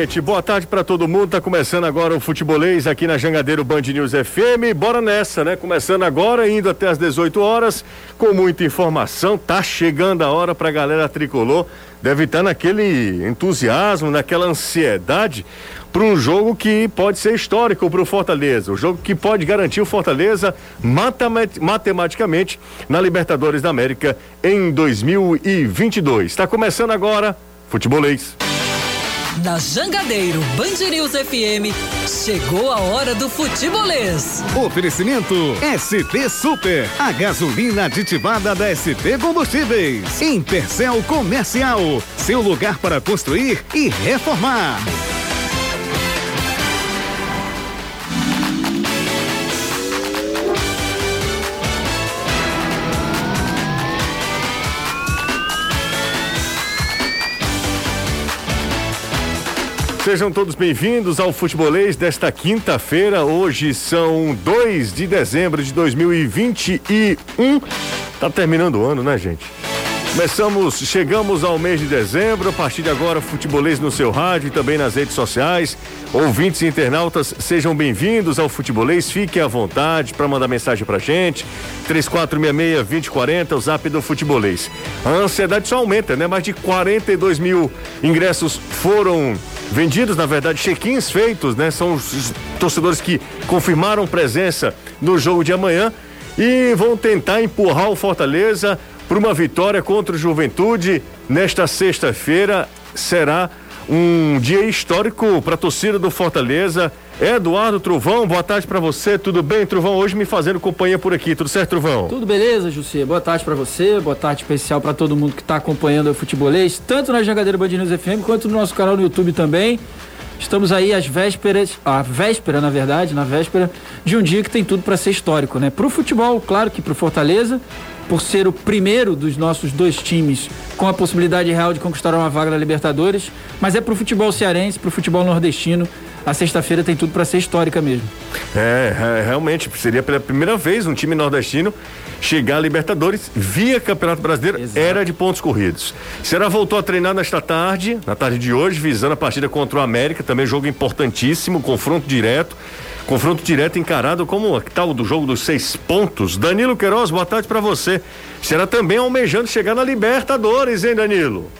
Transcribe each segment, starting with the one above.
Gente, boa tarde para todo mundo. Tá começando agora o futebolês aqui na Jangadeiro Band News FM. Bora nessa, né? Começando agora, indo até as 18 horas, com muita informação. Tá chegando a hora pra galera tricolor. Deve estar tá naquele entusiasmo, naquela ansiedade para um jogo que pode ser histórico para o Fortaleza. O jogo que pode garantir o Fortaleza matematicamente na Libertadores da América em 2022. Está começando agora, futebolês. Na Jangadeiro Band News FM, chegou a hora do futebolês. Oferecimento ST Super, a gasolina aditivada da ST Combustíveis. Em Percel Comercial, seu lugar para construir e reformar. Sejam todos bem-vindos ao Futebolês desta quinta-feira. Hoje são 2 de dezembro de 2021. Tá terminando o ano, né, gente? Começamos, chegamos ao mês de dezembro. A partir de agora, futebolês no seu rádio e também nas redes sociais. Ouvintes e internautas, sejam bem-vindos ao Futebolês. Fiquem à vontade para mandar mensagem pra gente. 3466-2040, o zap do Futebolês. A ansiedade só aumenta, né? Mais de 42 mil ingressos foram vendidos, na verdade, check-ins feitos, né? São os torcedores que confirmaram presença no jogo de amanhã e vão tentar empurrar o Fortaleza para uma vitória contra o Juventude nesta sexta-feira. Será um dia histórico para a torcida do Fortaleza. Eduardo Truvão, boa tarde para você. Tudo bem, Truvão? Hoje me fazendo companhia por aqui. Tudo certo, Truvão? Tudo beleza, José. Boa tarde para você. Boa tarde especial para todo mundo que está acompanhando o futebolês, tanto na Jangadeira Band News FM quanto no nosso canal no YouTube também. Estamos aí às vésperas, a véspera, na verdade, na véspera de um dia que tem tudo para ser histórico, né? Para o futebol, claro que para o Fortaleza, por ser o primeiro dos nossos dois times com a possibilidade real de conquistar uma vaga na Libertadores, mas é para o futebol cearense, para o futebol nordestino. A sexta-feira tem tudo para ser histórica mesmo. É, é, realmente seria pela primeira vez um time nordestino chegar à Libertadores via Campeonato Brasileiro Exato. era de pontos corridos. Será voltou a treinar nesta tarde, na tarde de hoje, visando a partida contra o América, também jogo importantíssimo, confronto direto. Confronto direto encarado como tal do jogo dos seis pontos. Danilo Queiroz, boa tarde para você. Será também almejando chegar na Libertadores, hein, Danilo?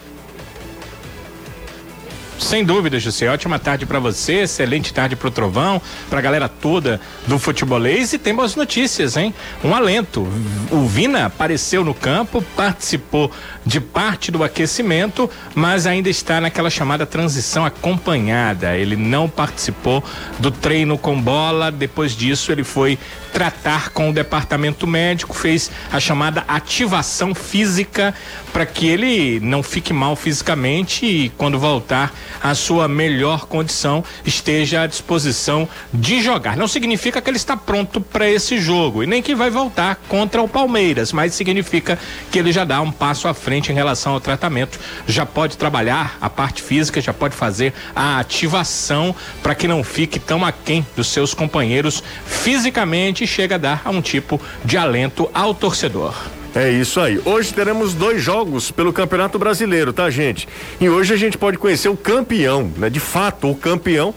Sem dúvida, José. Ótima tarde para você, excelente tarde pro Trovão, pra galera toda do futebolês e tem boas notícias, hein? Um alento. O Vina apareceu no campo, participou de parte do aquecimento, mas ainda está naquela chamada transição acompanhada. Ele não participou do treino com bola, depois disso ele foi tratar com o departamento médico, fez a chamada ativação física para que ele não fique mal fisicamente e quando voltar à sua melhor condição esteja à disposição de jogar. Não significa que ele está pronto para esse jogo e nem que vai voltar contra o Palmeiras, mas significa que ele já dá um passo à frente em relação ao tratamento, já pode trabalhar a parte física, já pode fazer a ativação para que não fique tão aquém dos seus companheiros fisicamente e chega a dar um tipo de alento ao torcedor. É isso aí. Hoje teremos dois jogos pelo Campeonato Brasileiro, tá, gente? E hoje a gente pode conhecer o campeão, né? De fato, o campeão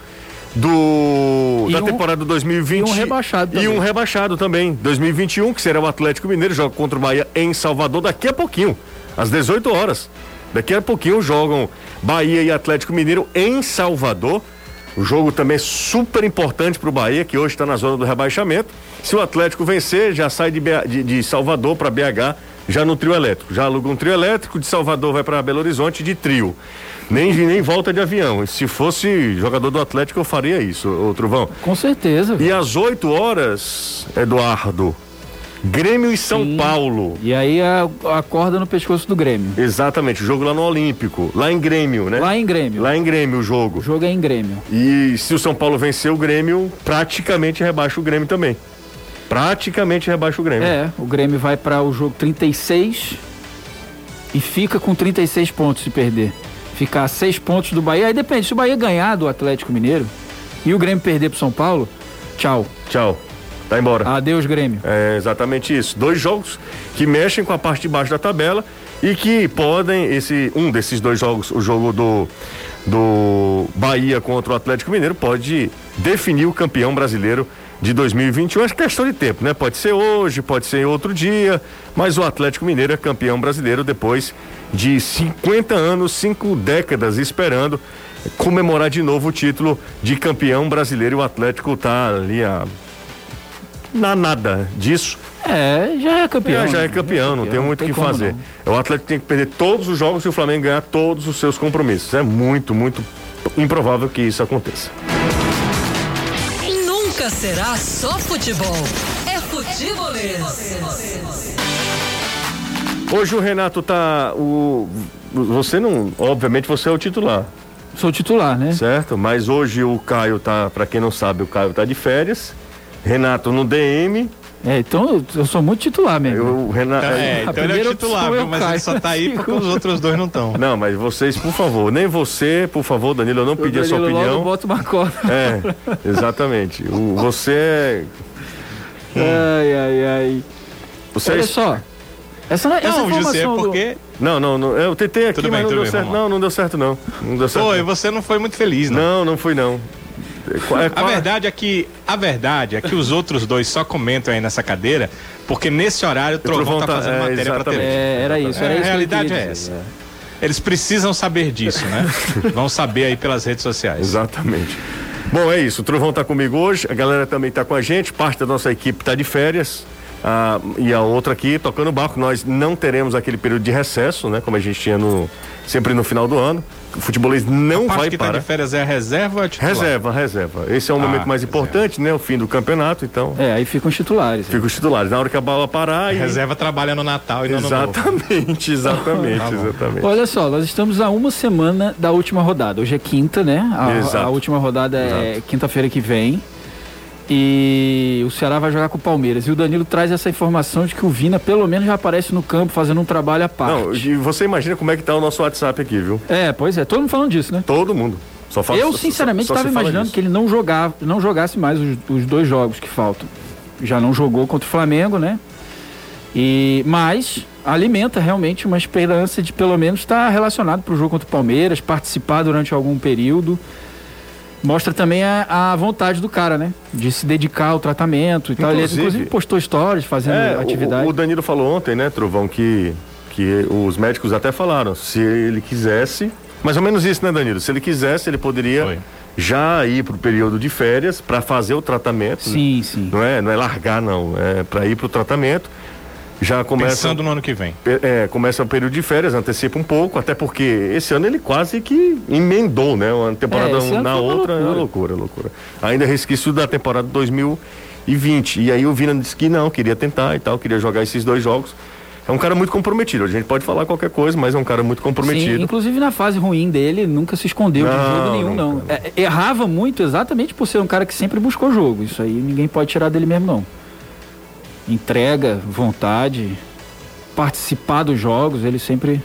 do e da um, temporada 2020 e um rebaixado também. e um rebaixado também 2021 que será o Atlético Mineiro joga contra o Bahia em Salvador daqui a pouquinho às 18 horas daqui a pouquinho jogam Bahia e Atlético Mineiro em Salvador o jogo também é super importante para o Bahia que hoje está na zona do rebaixamento se o Atlético vencer, já sai de, de, de Salvador para BH, já no trio elétrico. Já aluga um trio elétrico, de Salvador vai para Belo Horizonte de trio. Nem, nem volta de avião. Se fosse jogador do Atlético, eu faria isso, o Truvão. Com certeza. E às 8 horas, Eduardo, Grêmio e São Sim. Paulo. E aí a, a, corda no pescoço do Grêmio. Exatamente, o jogo lá no Olímpico, lá em Grêmio, né? Lá em Grêmio. Lá em Grêmio o jogo. O jogo é em Grêmio. E se o São Paulo vencer o Grêmio, praticamente rebaixa o Grêmio também praticamente rebaixa o Grêmio. É, o Grêmio vai para o jogo 36 e fica com 36 pontos se perder. Ficar a 6 pontos do Bahia. Aí depende, se o Bahia ganhar do Atlético Mineiro e o Grêmio perder pro São Paulo, tchau. Tchau. Tá embora. Adeus, Grêmio. É exatamente isso. Dois jogos que mexem com a parte de baixo da tabela e que podem, esse um desses dois jogos, o jogo do, do Bahia contra o Atlético Mineiro, pode definir o campeão brasileiro de 2021. É questão de tempo, né? Pode ser hoje, pode ser outro dia, mas o Atlético Mineiro é campeão brasileiro depois de 50 anos, cinco décadas esperando comemorar de novo o título de campeão brasileiro. E o Atlético tá ali a na nada disso. É, já é campeão. É, já é campeão, não tem muito o que fazer. Não. O Atlético tem que perder todos os jogos e o Flamengo ganhar todos os seus compromissos. É muito, muito improvável que isso aconteça. Nunca será só futebol. É futebolês. Hoje o Renato tá. O, você não. Obviamente você é o titular. Sou titular, né? Certo, mas hoje o Caio tá, para quem não sabe, o Caio tá de férias. Renato no DM. É, então eu sou muito titular mesmo. Eu, Renato, então, é, então ele é titular, viu, mas ele só tá aí porque os outros dois não estão. Não, mas vocês, por favor, nem você, por favor, Danilo, eu não pedi a sua opinião. Eu boto uma corda. É, exatamente. O, você é. Ai, ai, ai. Você Olha só. Essa, não, essa não, José, é porque. Do... Não, não, não, eu tentei aqui, tudo mas bem, não deu bem, certo. Não, não deu certo, não. Não deu certo. Foi, você não foi muito feliz, não. Não, não fui, não. É, a verdade é que a verdade é que os outros dois só comentam aí nessa cadeira porque nesse horário o Trovão, está fazendo é, matéria para TV. É, era isso, era é, isso. A realidade é essa. É. Eles precisam saber disso, né? Vão saber aí pelas redes sociais. Exatamente. Bom, é isso. O Trovão está comigo hoje, a galera também está com a gente, parte da nossa equipe está de férias. Ah, e a outra aqui tocando barco. Nós não teremos aquele período de recesso, né? Como a gente tinha no, sempre no final do ano. O futebolês não a vai que para. Tá de férias é a reserva titular? Reserva, reserva. Esse é o ah, momento mais reserva. importante, né? O fim do campeonato, então. É, aí ficam os titulares. Ficam os titulares. Na hora que a bola parar. E... Reserva trabalha no Natal e Exatamente, exatamente, tá exatamente. Olha só, nós estamos a uma semana da última rodada. Hoje é quinta, né? A, a última rodada é quinta-feira que vem. E o Ceará vai jogar com o Palmeiras. E o Danilo traz essa informação de que o Vina pelo menos já aparece no campo fazendo um trabalho à parte. Não, e você imagina como é que tá o nosso WhatsApp aqui, viu? É, pois é, todo mundo falando disso, né? Todo mundo. Só fala, Eu, sinceramente, estava imaginando que ele não jogava, não jogasse mais os, os, dois jogos que faltam. Já não jogou contra o Flamengo, né? E, mas alimenta realmente uma esperança de pelo menos estar relacionado para o jogo contra o Palmeiras, participar durante algum período mostra também a, a, vontade do cara, né? De se dedicar ao tratamento e tal. Ele inclusive postou stories fazendo é, atividade. O, o, Danilo falou ontem, né, Trovão, que, que os médicos até falaram, se ele quisesse, mais ou menos isso, né, Danilo? Se ele quisesse, ele poderia Oi. já ir para o período de férias para fazer o tratamento. Sim, né? sim. Não é, não é largar, não. É para ir para o tratamento já começa. Pensando no ano que vem. É, começa o período de férias, antecipa um pouco, até porque esse ano ele quase que emendou, né? Uma temporada é, na outra, loucura. é loucura, loucura. Ainda resquício da temporada 2020. E aí o Vina disse que não, queria tentar e tal, queria jogar esses dois jogos. É um cara muito comprometido. A gente pode falar qualquer coisa, mas é um cara muito comprometido. Sim, inclusive na fase ruim dele, nunca se escondeu não, de jogo nenhum, não. não. É, errava muito exatamente por ser um cara que sempre buscou jogo. Isso aí ninguém pode tirar dele mesmo, não entrega, vontade, participar dos jogos, ele sempre.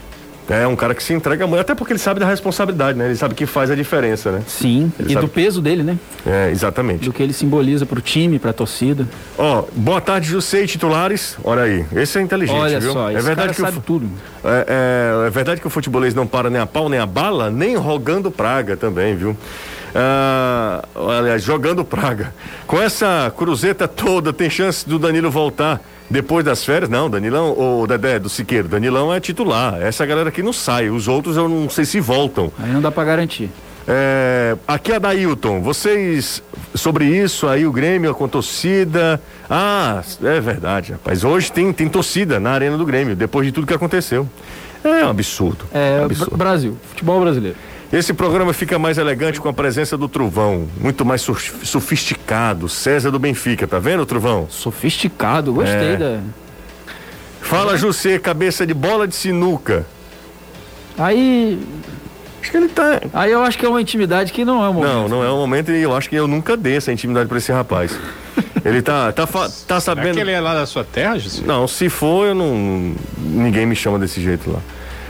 É um cara que se entrega muito, até porque ele sabe da responsabilidade, né? Ele sabe que faz a diferença, né? Sim, ele e sabe... do peso dele, né? É, exatamente. Do que ele simboliza pro time, pra torcida. Ó, oh, boa tarde, José e titulares. Olha aí, esse é inteligente, Olha viu? só, é verdade que sabe o... tudo. É, é, é verdade que o futebolês não para nem a pau nem a bala, nem rogando praga também, viu? Ah, aliás, jogando praga. Com essa cruzeta toda, tem chance do Danilo voltar depois das férias? Não, Danilão, o Dedé do Siqueiro, Danilão é titular. Essa galera aqui não sai, os outros eu não sei se voltam. Aí não dá para garantir. É, aqui é a Dailton, vocês sobre isso aí, o Grêmio com torcida. Ah, é verdade, rapaz. Hoje tem, tem torcida na arena do Grêmio, depois de tudo que aconteceu. É um absurdo. É, um absurdo. Brasil, futebol brasileiro. Esse programa fica mais elegante com a presença do Trovão, muito mais sofisticado. César do Benfica, tá vendo, Trovão? Sofisticado, gostei é. da. Fala, José, cabeça de bola de sinuca. Aí. Acho que ele tá. Aí eu acho que é uma intimidade que não é o momento. Não, não é o momento e eu acho que eu nunca dei essa intimidade pra esse rapaz. ele tá, tá, tá sabendo. Será que ele é lá da sua terra, José? Não, se for, eu não. Ninguém me chama desse jeito lá.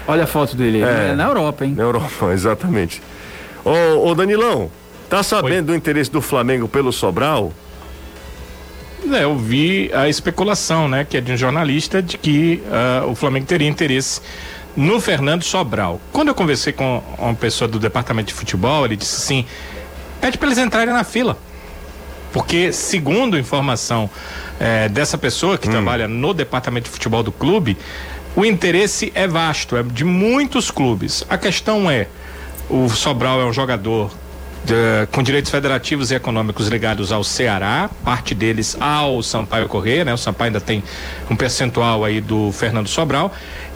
Olha a foto dele. É, é na Europa, hein? Na Europa, exatamente. Ô, ô Danilão, tá sabendo Oi. do interesse do Flamengo pelo Sobral? É, eu vi a especulação, né, que é de um jornalista, de que uh, o Flamengo teria interesse no Fernando Sobral. Quando eu conversei com uma pessoa do departamento de futebol, ele disse assim: pede para eles entrarem na fila. Porque, segundo informação eh, dessa pessoa que hum. trabalha no departamento de futebol do clube, o interesse é vasto, é de muitos clubes. A questão é: o Sobral é um jogador de, com direitos federativos e econômicos ligados ao Ceará, parte deles ao Sampaio Corrêa, né? O Sampaio ainda tem um percentual aí do Fernando Sobral.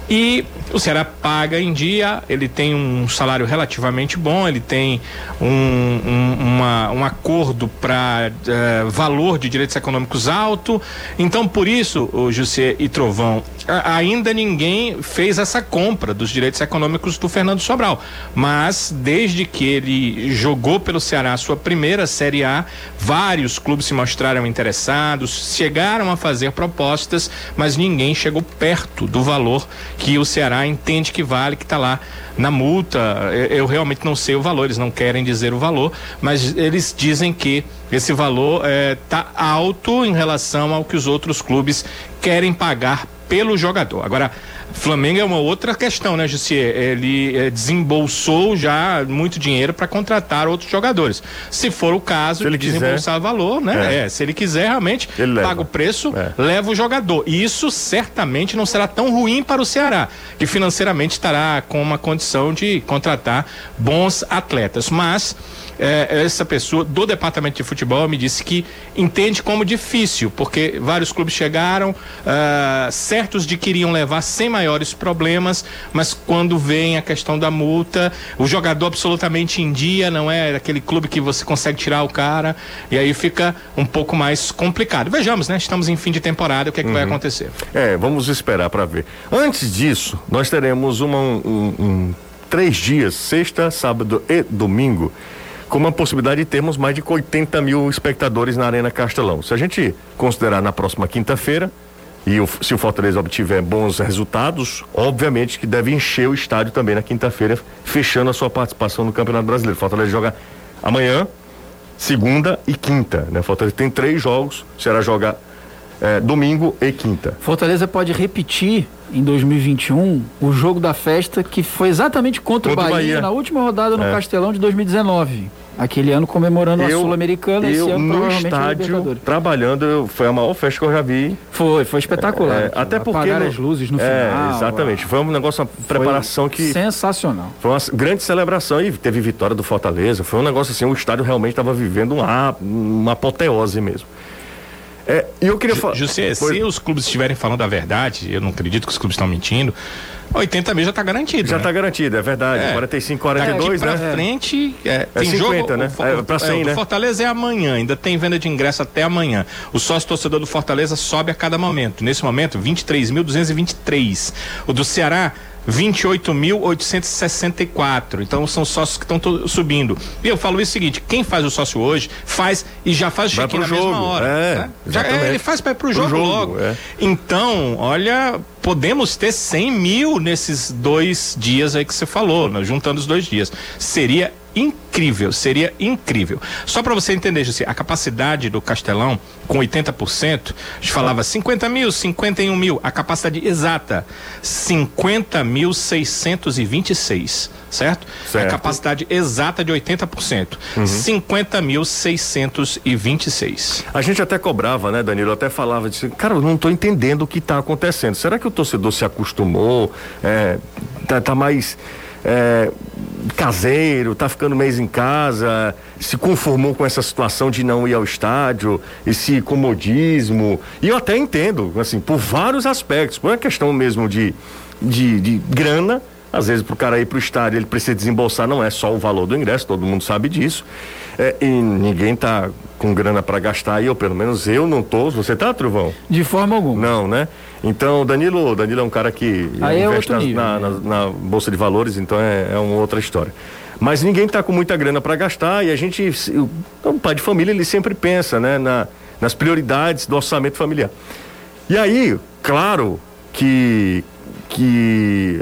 E o Ceará paga em dia, ele tem um salário relativamente bom, ele tem um, um, uma, um acordo para uh, eh, valor de direitos econômicos alto. Então, por isso, o José e Trovão, ainda ninguém fez essa compra dos direitos econômicos do Fernando Sobral. Mas, desde que ele jogou pelo Ceará a sua primeira Série A, vários clubes se mostraram interessados, chegaram a fazer propostas, mas ninguém chegou perto do valor que o Ceará entende que vale, que está lá na multa. Eu, realmente não sei o valor, eles não querem dizer o valor, mas eles dizem que esse valor está é, alto em relação ao que os outros clubes querem pagar pelo jogador. Agora, Flamengo é uma outra questão, né, Jussier? Ele é, desembolsou já muito dinheiro para contratar outros jogadores. Se for o caso, ele desembolsar quiser, valor, né? É. É, se ele quiser, realmente, ele paga leva. o preço, é. leva o jogador. E isso certamente não será tão ruim para o Ceará, que financeiramente estará com uma condição de contratar bons atletas. Mas é, essa pessoa do departamento de futebol me disse que entende como difícil, porque vários clubes chegaram, uh, certos de queriam levar sem maiores problemas, mas quando vem a questão da multa, o jogador absolutamente em dia, não é aquele clube que você consegue tirar o cara, e aí fica um pouco mais complicado. Vejamos, né? Estamos em fim de temporada, o que, é que uhum. vai acontecer? É, vamos esperar para ver. Antes disso, nós teremos uma, um, um, três dias, sexta, sábado e domingo com uma possibilidade de termos mais de 80 mil espectadores na Arena Castelão. Se a gente considerar na próxima quinta-feira, e o, se o Fortaleza obtiver bons resultados, obviamente que deve encher o estádio também na quinta-feira, fechando a sua participação no Campeonato Brasileiro. Fortaleza joga amanhã, segunda e quinta. Né? Fortaleza tem três jogos, será jogar é, domingo e quinta. Fortaleza pode repetir em 2021 o jogo da festa que foi exatamente contra, contra o Bahia, Bahia, na última rodada no é. Castelão de 2019. Aquele ano comemorando eu, a Sul-Americana, esse ano no estádio, trabalhando, foi a maior festa que eu já vi. Foi, foi espetacular. É, até porque no, as luzes no é, final. Exatamente, foi um negócio, uma preparação que sensacional. Foi uma grande celebração e teve vitória do Fortaleza. Foi um negócio assim, o estádio realmente estava vivendo uma, uma apoteose mesmo. É, e eu queria falar. José, Foi... se os clubes estiverem falando a verdade, eu não acredito que os clubes estão mentindo. 80 mil já está garantido. Já está né? garantido, é verdade. É. 45, 42, Daqui né? frente, é, é tem 50, jogo, né? O, é, pra 100, é, né? Fortaleza é amanhã, ainda tem venda de ingresso até amanhã. O sócio torcedor do Fortaleza sobe a cada momento. Nesse momento, 23.223. O do Ceará, 28.864. Então são sócios que estão subindo. E eu falo isso seguinte: quem faz o sócio hoje, faz e já faz o check-in na jogo. mesma hora. É, né? já, é, ele faz para ir pro jogo, jogo logo. É. Então, olha, podemos ter 100 mil nesses dois dias aí que você falou, né? juntando os dois dias. Seria incrível, seria incrível. Só para você entender, José, a capacidade do Castelão com 80%, a gente falava 50 mil, 51 mil, a capacidade exata, 50 mil 626, certo? certo. A capacidade exata de 80%, uhum. 50 mil 626. A gente até cobrava, né, Danilo? Até falava de, cara, eu não estou entendendo o que está acontecendo. Será que o torcedor se acostumou? É, tá, tá mais é, caseiro, tá ficando mês em casa, se conformou com essa situação de não ir ao estádio, esse comodismo. E eu até entendo, assim, por vários aspectos, por uma questão mesmo de, de, de grana. Às vezes, para o cara ir para o estádio, ele precisa desembolsar, não é só o valor do ingresso, todo mundo sabe disso. É, e ninguém tá com grana para gastar aí, ou pelo menos eu não tô. Você tá, Truvão? De forma alguma. Não, né? Então, Danilo, Danilo é um cara que aí é investe é nível, na, né? na, na, Bolsa de Valores, então é, é uma outra história. Mas ninguém está com muita grana para gastar e a gente, o, pai de família, ele sempre pensa, né, na, nas prioridades do orçamento familiar. E aí, claro que, que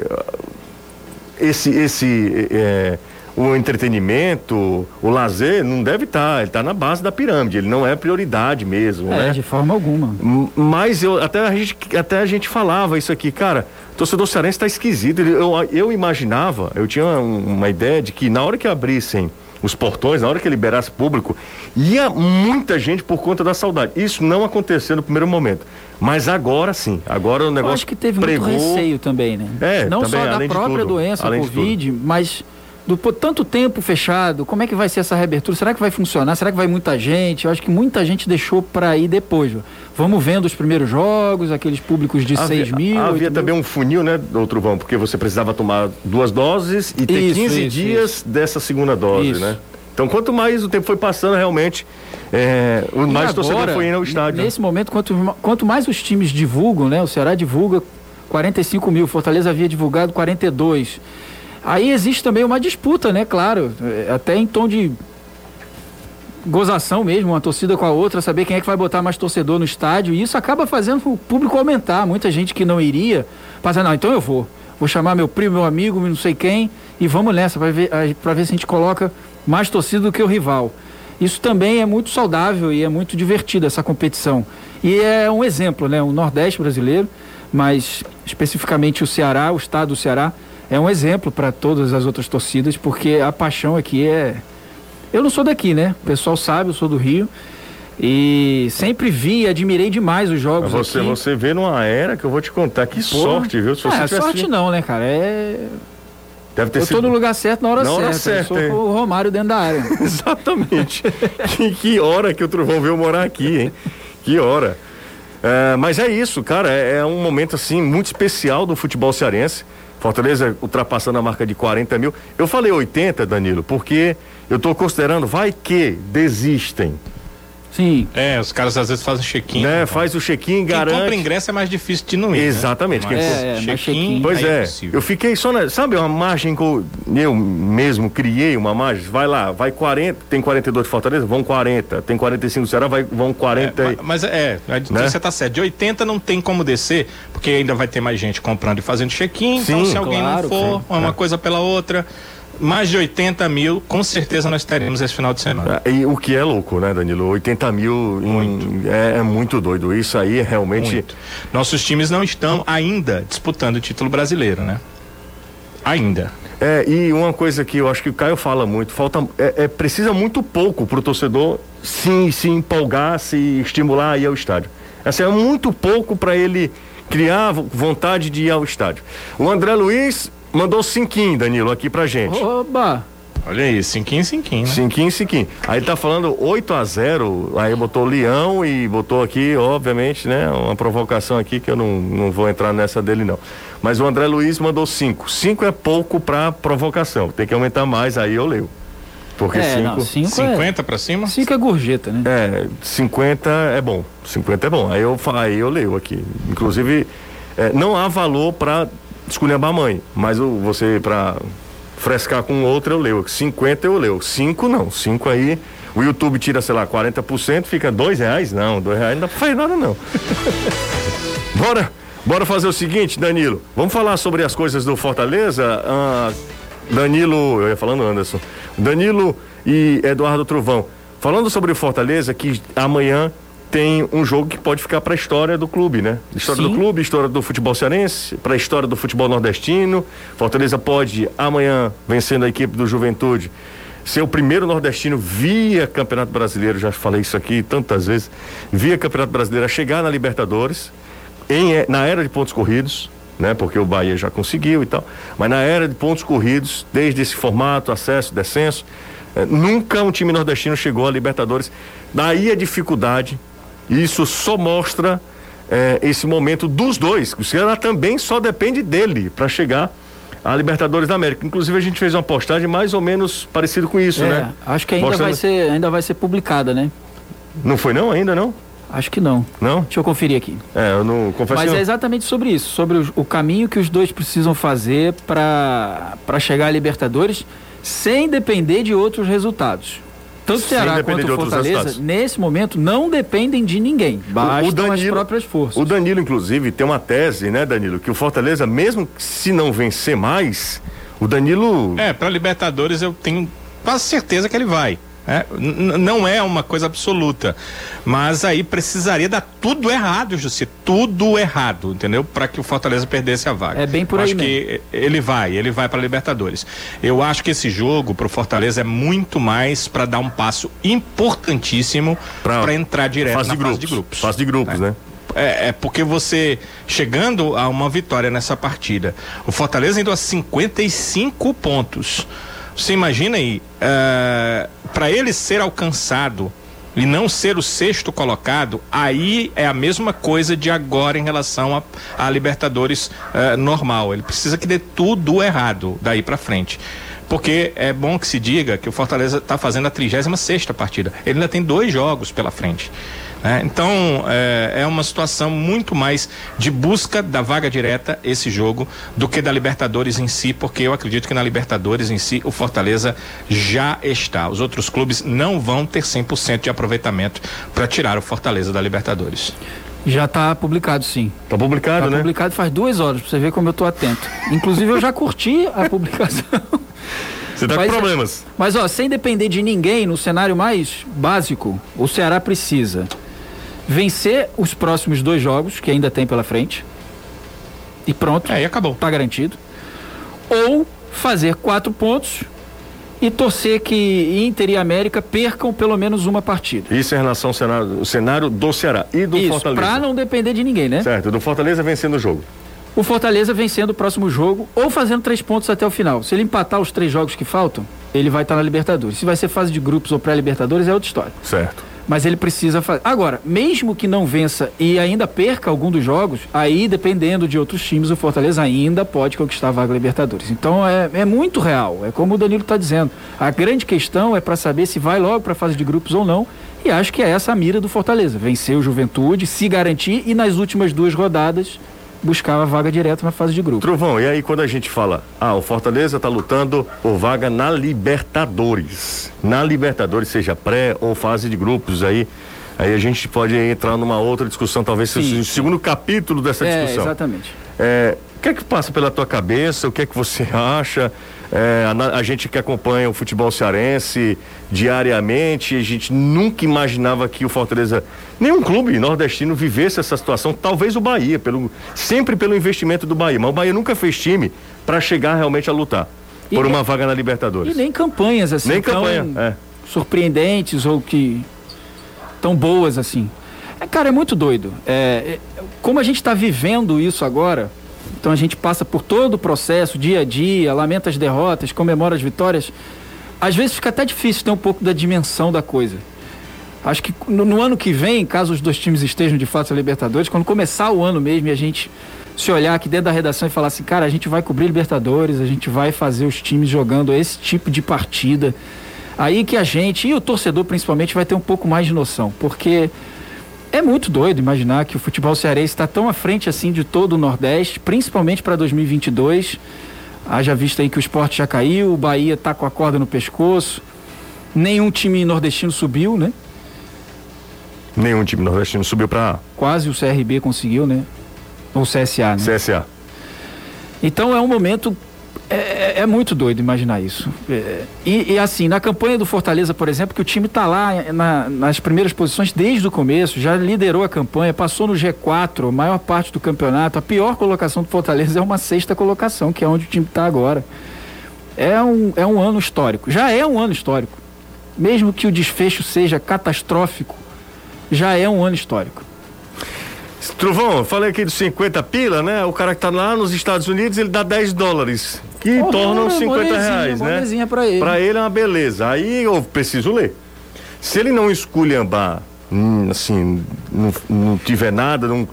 esse, esse é, o entretenimento, o lazer, não deve estar. ele está na base da pirâmide, ele não é prioridade mesmo, é, né? de forma alguma. Mas eu, até, a gente, até a gente falava isso aqui, cara, o torcedor cearense está esquisito. Eu, eu imaginava, eu tinha uma ideia de que na hora que abrissem os portões, na hora que liberasse público, ia muita gente por conta da saudade. Isso não aconteceu no primeiro momento. Mas agora sim, agora o negócio. Eu acho que teve pregou... muito receio também, né? É, não também, só da própria doença, a Covid, mas do por tanto tempo fechado, como é que vai ser essa reabertura? Será que vai funcionar? Será que vai muita gente? Eu acho que muita gente deixou para ir depois. Vamos vendo os primeiros jogos, aqueles públicos de havia, 6 mil. Havia também mil. um funil, né, doutor Vão? Porque você precisava tomar duas doses e ter isso, 15 isso, dias isso. dessa segunda dose, né? Então, quanto mais o tempo foi passando, realmente, é, o mais agora, torcedor foi indo ao estádio. Nesse né? momento, quanto, quanto mais os times divulgam, né? O Ceará divulga 45 mil, Fortaleza havia divulgado 42. Aí existe também uma disputa, né? Claro, é, até em tom de gozação mesmo, uma torcida com a outra, saber quem é que vai botar mais torcedor no estádio. E isso acaba fazendo o público aumentar. Muita gente que não iria, passa, não, então eu vou. Vou chamar meu primo, meu amigo, não sei quem, e vamos nessa para ver, ver se a gente coloca mais torcida do que o rival. Isso também é muito saudável e é muito divertido essa competição. E é um exemplo, né? O Nordeste brasileiro, mas especificamente o Ceará, o estado do Ceará, é um exemplo para todas as outras torcidas, porque a paixão aqui é. Eu não sou daqui, né? O pessoal sabe, eu sou do Rio. E sempre vi e admirei demais os jogos. Você, aqui. você vê numa era que eu vou te contar. Que Pô, sorte, viu? Se é, sorte não, né, cara? É. Deve ter eu sido... tô no lugar certo na hora na certa. Hora certa eu sou o Romário dentro da área. Exatamente. que, que hora que o Trovão veio morar aqui, hein? Que hora. É, mas é isso, cara. É, é um momento assim muito especial do futebol cearense. Fortaleza ultrapassando a marca de 40 mil. Eu falei 80, Danilo, porque eu estou considerando, vai que desistem. Sim. É, os caras às vezes fazem check-in. Né? Faz o check-in, garante. Quem compra ingresso é mais difícil de não ir. Né? Exatamente. Né? é, é, check-in. Pois é. é eu fiquei só na. Sabe uma margem que eu, eu, mesmo criei uma margem? Vai lá, vai 40, tem 42 de Fortaleza, vão 40. Tem 45 do Ceará, vai, vão 40. É, mas é, né? você tá certo. De 80 não tem como descer, porque ainda vai ter mais gente comprando e fazendo check-in. Então, se alguém claro, não for, uma é. coisa pela outra mais de 80 mil, com certeza nós teremos esse final de semana. É, e o que é louco, né, Danilo? 80 mil em, é, é, muito doido. Isso aí é realmente. Muito. Nossos times não estão ainda disputando o título brasileiro, né? Ainda. É, e uma coisa que eu acho que o Caio fala muito, falta, é, é precisa muito pouco para o torcedor se, se empolgar, se estimular a ir ao estádio. Assim, é muito pouco para ele criar vontade de ir ao estádio. O André Luiz mandou cinquinho, Danilo, aqui pra gente. Oba! Olha aí, cinquinho, cinquinho, né? Cinquinho, cinquinho. Aí ele tá falando 8 a 0 aí botou Leão e botou aqui, obviamente, né, uma provocação aqui que eu não, não vou entrar nessa dele não. Mas o André Luiz mandou 5. 5 é pouco pra provocação, tem que aumentar mais, aí eu leio. Porque 5. 50 é, para cima? 5 é gorjeta, né? É, 50 é bom. 50 é bom. Aí eu, aí eu leio aqui. Inclusive, é, não há valor para esculhambar a mãe. Mas o, você, para frescar com outra, eu leio. 50 eu leio. 5 não. 5 aí. O YouTube tira, sei lá, 40%, fica dois reais? Não, dois reais não dá pra fazer nada, não. bora, bora fazer o seguinte, Danilo. Vamos falar sobre as coisas do Fortaleza? Ah, Danilo, eu ia falando Anderson. Danilo e Eduardo Trovão. Falando sobre o Fortaleza, que amanhã tem um jogo que pode ficar para a história do clube, né? História Sim. do clube, história do futebol cearense, para a história do futebol nordestino. Fortaleza pode amanhã vencendo a equipe do Juventude ser o primeiro nordestino via Campeonato Brasileiro, já falei isso aqui tantas vezes, via Campeonato Brasileiro a chegar na Libertadores em, na era de pontos corridos, né? Porque o Bahia já conseguiu e tal, mas na era de pontos corridos, desde esse formato, acesso, descenso, eh, nunca um time nordestino chegou a Libertadores. Daí a dificuldade isso só mostra é, esse momento dos dois. O Ceará também só depende dele para chegar à Libertadores da América. Inclusive a gente fez uma postagem mais ou menos parecido com isso, é, né? Acho que ainda Mostrando... vai ser, ainda vai ser publicada, né? Não foi não ainda não? Acho que não. Não? Deixa eu conferir aqui. É, eu não confesso. Mas é exatamente sobre isso, sobre o, o caminho que os dois precisam fazer para chegar à Libertadores sem depender de outros resultados tanto o Ceará quanto o Fortaleza, nesse momento, não dependem de ninguém. Bastam o Danilo, as próprias forças. O Danilo, inclusive, tem uma tese, né, Danilo, que o Fortaleza, mesmo se não vencer mais, O Danilo. É, para Libertadores eu tenho quase certeza que ele vai. É, não é uma coisa absoluta, mas aí precisaria dar tudo errado, Jussi, tudo errado, entendeu? Para que o Fortaleza perdesse a vaga. É bem por Eu aí Acho que ele vai, ele vai para Libertadores. Eu acho que esse jogo para o Fortaleza é muito mais para dar um passo importantíssimo para entrar direto fase na de grupos. fase de grupos. Fase de grupos, É. né? É, é porque você chegando a uma vitória nessa partida, o Fortaleza indo a 55 pontos. Você imagina aí, para ele ser alcançado e não ser o sexto colocado, aí é a mesma coisa de agora em relação a, a Libertadores eh, normal. Ele precisa que dê tudo errado daí para frente. Porque é bom que se diga que o Fortaleza está fazendo a 36 sexta partida. Ele ainda tem dois jogos pela frente. Né? Então é, é uma situação muito mais de busca da vaga direta esse jogo do que da Libertadores em si, porque eu acredito que na Libertadores em si o Fortaleza já está. Os outros clubes não vão ter 100% de aproveitamento para tirar o Fortaleza da Libertadores. Já está publicado, sim. Tá publicado, Tá né? publicado faz duas horas, pra você ver como eu tô atento. Inclusive, eu já curti a publicação. Você tá Mas- com problemas. Mas, ó, sem depender de ninguém, no cenário mais básico, o Ceará precisa vencer os próximos dois jogos, que ainda tem pela frente. E pronto. É, e acabou. Tá garantido. Ou fazer quatro pontos e torcer que Inter e América percam pelo menos uma partida. Isso em relação ao cenário, o cenário do Ceará e do Isso, Fortaleza. pra não depender de ninguém, né? Certo, do Fortaleza vencendo o jogo. O Fortaleza vencendo o próximo jogo ou fazendo três pontos até o final. Se ele empatar os três jogos que faltam, ele vai estar na Libertadores. Se vai ser fase de grupos ou pré-Libertadores, é outra história. Certo. Mas ele precisa fazer. Agora, mesmo que não vença e ainda perca algum dos jogos, aí, dependendo de outros times, o Fortaleza ainda pode conquistar a vaga Libertadores. Então é, é muito real. É como o Danilo está dizendo. A grande questão é para saber se vai logo para a fase de grupos ou não. E acho que é essa a mira do Fortaleza: vencer o Juventude, se garantir e nas últimas duas rodadas buscar a vaga direto na fase de grupo. Trovão, e aí quando a gente fala, ah, o Fortaleza tá lutando por vaga na Libertadores. Na Libertadores, seja pré ou fase de grupos, aí, aí a gente pode entrar numa outra discussão, talvez Sim, o segundo capítulo dessa É, discussão. exatamente. É, o que é que passa pela tua cabeça? O que é que você acha? É, a, a gente que acompanha o futebol cearense diariamente, a gente nunca imaginava que o Fortaleza, nenhum clube nordestino vivesse essa situação. Talvez o Bahia, pelo, sempre pelo investimento do Bahia, mas o Bahia nunca fez time para chegar realmente a lutar E por nem- uma vaga na Libertadores. E nem campanhas assim Nem tão campanha, é. surpreendentes ou que tão boas assim. É, cara, é muito doido. É, é, como a gente está vivendo isso agora, então a gente passa por todo o processo, dia a dia, lamenta as derrotas, comemora as vitórias. Às vezes fica até difícil ter um pouco da dimensão da coisa. Acho que no, no ano que vem, caso os dois times estejam de fato na Libertadores, quando começar o ano mesmo e a gente se olhar aqui dentro da redação e falar assim, cara, a gente vai cobrir Libertadores, a gente vai fazer os times jogando esse tipo de partida. Aí que a gente, e o torcedor principalmente, vai ter um pouco mais de noção, porque é muito doido imaginar que o futebol cearense está tão à frente assim de todo o Nordeste, principalmente para 2022. Haja visto aí que o esporte já caiu, o Bahia tá com a corda no pescoço, nenhum time nordestino subiu, né? Nenhum time nordestino subiu para Quase o CRB conseguiu, né? Ou CSA, né? CSA. Então é um momento. É, é- é muito doido imaginar isso. É, e, e, assim, na campanha do Fortaleza, por exemplo, que o time está lá na- nas primeiras posições desde o começo, já liderou a campanha, passou no G4, a maior parte do campeonato. A pior colocação do Fortaleza é uma sexta colocação, que é onde o time está agora. É um, é um ano histórico. Já é um ano histórico. Mesmo que o desfecho seja catastrófico, já é um ano histórico. Trovão, eu falei aqui dos 50 pila, né? O cara que tá lá nos Estados Unidos, ele dá 10 dólares, que Porra, tornam 50 molezinha, reais, né? molezinha pra ele. Pra ele é uma beleza. Aí eu preciso ler. Se ele não esculhambar, hum, assim, não, não tiver nada, num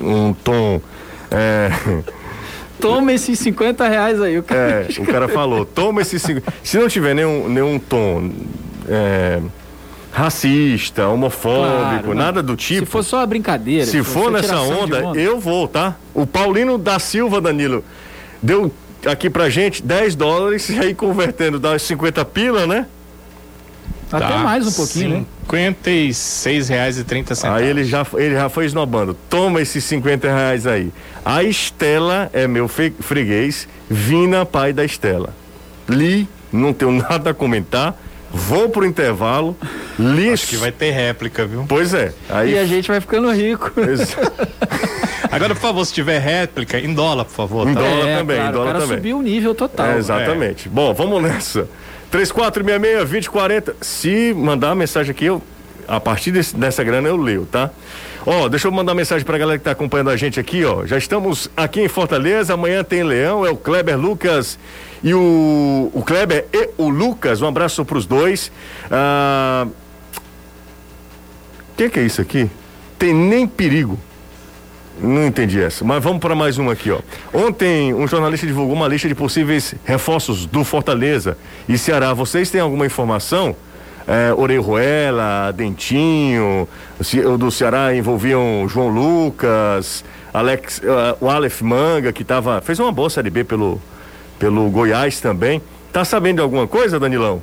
um tom. É, Toma esses 50 reais aí. O cara é, o cara falou, toma esses cinco. Se não tiver nenhum, nenhum tom é, racista, homofóbico, Claro, não. nada do tipo. Se for só uma brincadeira. Se for nessa de onda, eu vou, tá? O Paulino da Silva, Danilo, deu aqui pra gente 10 dólares, e aí convertendo dá 50 pila, né? Até mais um pouquinho, né? R$ 56,30. Aí ele já, ele já foi esnobando. Toma esses 50 reais aí. A Estela é meu freguês. Vina, pai da Estela. Li, não tenho nada a comentar. Vou pro intervalo. Li. Acho que vai ter réplica, viu? Pois é. Aí E a gente vai ficando rico. Agora, por favor, se tiver réplica, em dólar, por favor. Em tá? dólar é, também, claro, dólar o cara também. subiu o nível total. É, exatamente. Bom, vamos nessa. 3466-2040. Se mandar mensagem aqui, eu, a partir desse- dessa grana eu leio, tá? Ó, deixa eu mandar mensagem pra galera que tá acompanhando a gente aqui, ó. Já estamos aqui em Fortaleza, amanhã tem Leão, é o Kleber Lucas e o, o Kleber e o Lucas. Um abraço pros dois. Ah, que, que é isso aqui? Tem nem perigo. Não entendi essa, mas vamos para mais uma aqui, ó. Ontem um jornalista divulgou uma lista de possíveis reforços do Fortaleza e Ceará. Vocês têm alguma informação? É, Orejuela, Dentinho, o o do Ceará envolviam João Lucas, Alex, eh, o Aleph Manga, que tava, fez uma boa série B pelo, pelo Goiás também. Tá sabendo de alguma coisa, Danilão?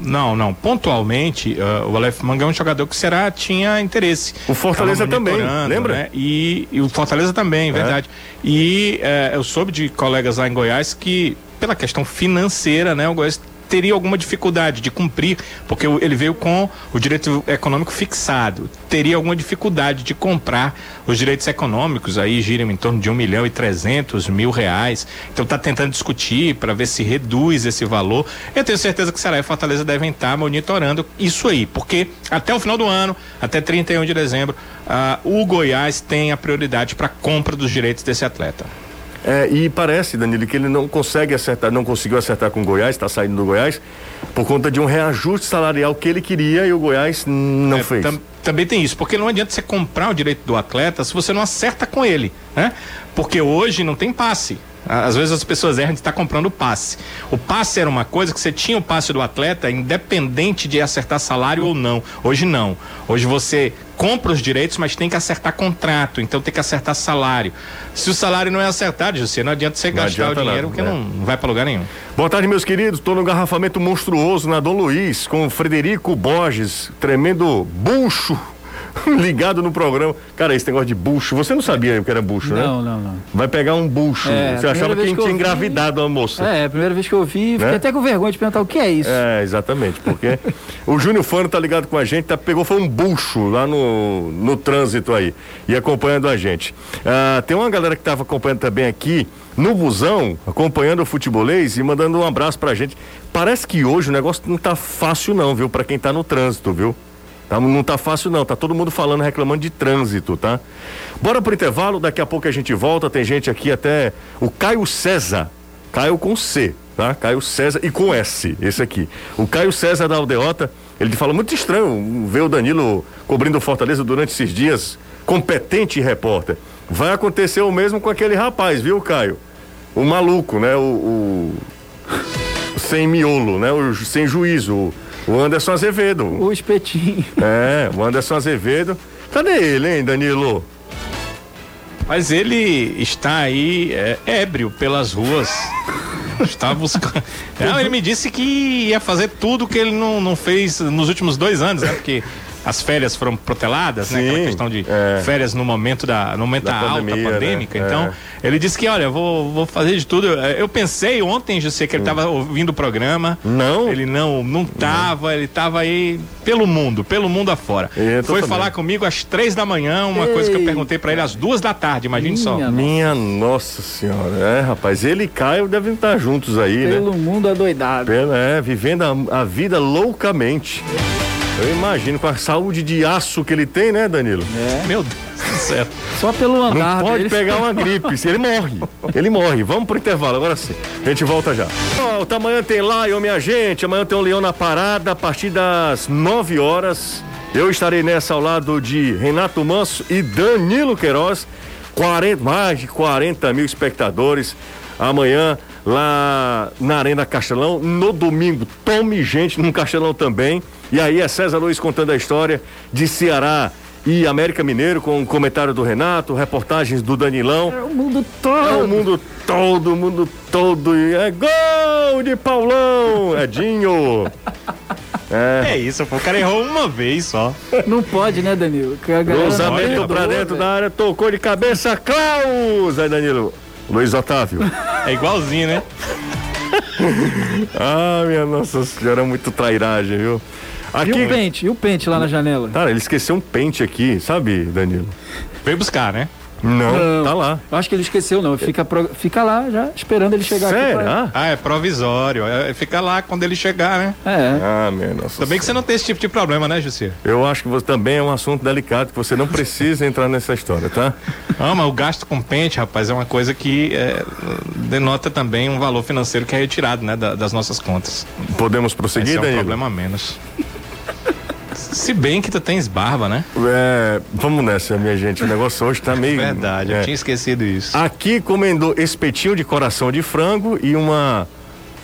Não, não. Pontualmente, ah, o Aleph Manga é um jogador que será tinha interesse. O Fortaleza também, lembra? né? E, e o Fortaleza também, verdade. E eh, eu soube de colegas lá em Goiás que, pela questão financeira, né, o Goiás teria alguma dificuldade de cumprir, porque ele veio com o direito econômico fixado. Teria alguma dificuldade de comprar os direitos econômicos, aí giram em torno de um milhão e trezentos mil reais. Então está tentando discutir para ver se reduz esse valor. Eu tenho certeza que Ceará e Fortaleza devem estar monitorando isso aí, porque até o final do ano, até 31 de dezembro, ah, o Goiás tem a prioridade para compra dos direitos desse atleta. É, e parece, Danilo, que ele não consegue acertar, não conseguiu acertar com o Goiás, está saindo do Goiás, por conta de um reajuste salarial que ele queria e o Goiás não É, fez. tam- também tem isso, porque não adianta você comprar o direito do atleta se você não acerta com ele, né? Porque hoje não tem passe. Às vezes as pessoas erram de estar comprando o passe. O passe era uma coisa que você tinha o passe do atleta independente de acertar salário ou não. Hoje não. Hoje você compra os direitos, mas tem que acertar contrato, então tem que acertar salário. Se o salário não é acertado, José, não adianta você Não gastar adianta o dinheiro, nada, porque né? não, não vai para lugar nenhum. Boa tarde, meus queridos. Estou no garrafamento monstruoso na Dom Luiz com o Frederico Borges, tremendo bucho ligado no programa. Cara, esse negócio de bucho, você não sabia que era bucho, né? Não, não, não. Vai pegar um bucho. É, você achava que vez a gente que tinha vi- engravidado a moça. É, a primeira vez que eu vi, fiquei Né? até com vergonha de perguntar o que é isso. É, exatamente, porque o Júnior Fano tá ligado com a gente, tá, pegou foi um bucho lá no, no trânsito aí e acompanhando a gente. Ah, tem uma galera que tava acompanhando também aqui no busão, acompanhando o futebolês e mandando um abraço pra gente. Parece que hoje o negócio não tá fácil não, viu, Pra quem tá no trânsito, viu? Tá, não tá fácil não, tá todo mundo falando, reclamando de trânsito, tá? Bora pro intervalo, daqui a pouco a gente volta, tem gente aqui até o Caio César, Caio com C, tá? Caio César e com S, esse aqui. O Caio César da Aldeota, ele fala muito estranho ver o Danilo cobrindo Fortaleza durante esses dias, competente repórter. Vai acontecer o mesmo com aquele rapaz, viu, Caio? O maluco, né? O, o- sem miolo, né? O sem juízo, o, o Anderson Azevedo. O espetinho. É, o Anderson Azevedo. Cadê ele, hein, Danilo? Mas ele está aí é, ébrio pelas ruas. está buscando. Não, ele me disse que ia fazer tudo que ele não, não fez nos últimos dois anos, né? Porque as férias foram proteladas, né? Aquela Sim, questão de é. férias no momento da, no momento Da da, alta pandemia, né? pandêmica. É. Então, ele disse que, olha, vou, vou fazer de tudo. Eu pensei ontem, José, que ele estava ouvindo o programa. Não? Ele não, não tava, ele estava aí pelo mundo, pelo mundo afora. Eu tô Foi também. falar comigo às três da manhã, uma coisa que eu Ei. perguntei para ele às duas da tarde, imagine só. Minha Minha nossa senhora. É, rapaz, ele e Caio devem estar juntos aí, né? Pelo mundo adoidado. Pela, é, vivendo a, a vida loucamente. Eu imagino com a saúde de aço que ele tem, né, Danilo? Meu Deus do céu. Só pelo Não andar. pode dele. pegar uma gripe, se ele morre. Ele morre. Vamos pro intervalo, agora sim. A gente volta já. Tá, amanhã tem Lion, minha gente. Amanhã tem o Leão na parada a partir das 9 horas. Eu estarei nessa ao lado de Renato Manso e Danilo Queiroz. 40, mais de 40 mil espectadores. Amanhã lá na Arena Castelão. No domingo, tome gente no Castelão também. E aí é César Luiz contando a história de Ceará e América Mineiro com o comentário do Renato, reportagens do Danilão. É o mundo É todo. o mundo todo, o mundo todo. E é gol de Paulão, Edinho. É. isso, pô, o cara errou uma vez só. Não pode, né, Danilo? Cruzamento pra dentro velho. da área, tocou de cabeça, Klaus! Aí, Danilo. Luiz Otávio. É igualzinho, né? ah, minha nossa senhora, muito trairagem, viu? E Aqui. o pente? E o pente lá na janela? Cara, ele esqueceu um pente aqui, sabe, Danilo? Veio buscar, né? Não, Não. tá lá. Eu acho que ele esqueceu, não. Fica, pro- fica lá já, esperando ele chegar aqui. Será? Ah, é provisório. É, fica lá quando ele chegar, né? pra- É. Ah, minha nossa Também que você não tem esse tipo de problema, né, Jussi? Eu acho que você também é um assunto delicado, que você não precisa entrar nessa história, tá? Ah, mas o gasto com pente, rapaz, é uma coisa que é, denota também um valor financeiro que é retirado, né, da- das nossas contas. Podemos Esse prosseguir, é um Danilo? problema a menos. Se bem que tu tens barba, né? É, vamos nessa, minha gente. O negócio hoje tá meio. Verdade, é. eu tinha esquecido isso. Aqui comendou espetinho de coração de frango e uma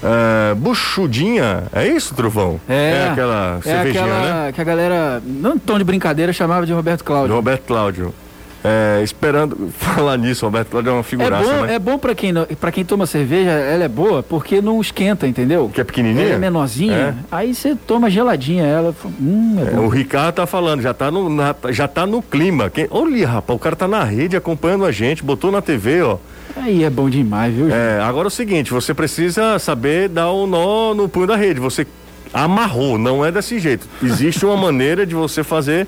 é, buchudinha. É isso, Truvão? É, aquela é cervejinha, aquela né? que a galera, não em tom de brincadeira, chamava de Roberto Cláudio. Roberto Cláudio. É, esperando falar nisso, Roberto Cláudio é uma É figuraça, bom, né? é bom pra quem, pra quem toma cerveja, ela é boa porque não esquenta, entendeu? Que é pequenininha? É menorzinha, É. aí você toma geladinha, ela, hum, é É, o Ricardo tá falando, já tá no, na- já tá no clima. Quem, olha, rapaz, o cara tá na rede acompanhando a gente, botou na TV, ó. Aí é bom demais, viu? gente? É, agora é o seguinte, você precisa saber dar o nó no punho da rede. Você amarrou, não é desse jeito. Existe uma maneira de você fazer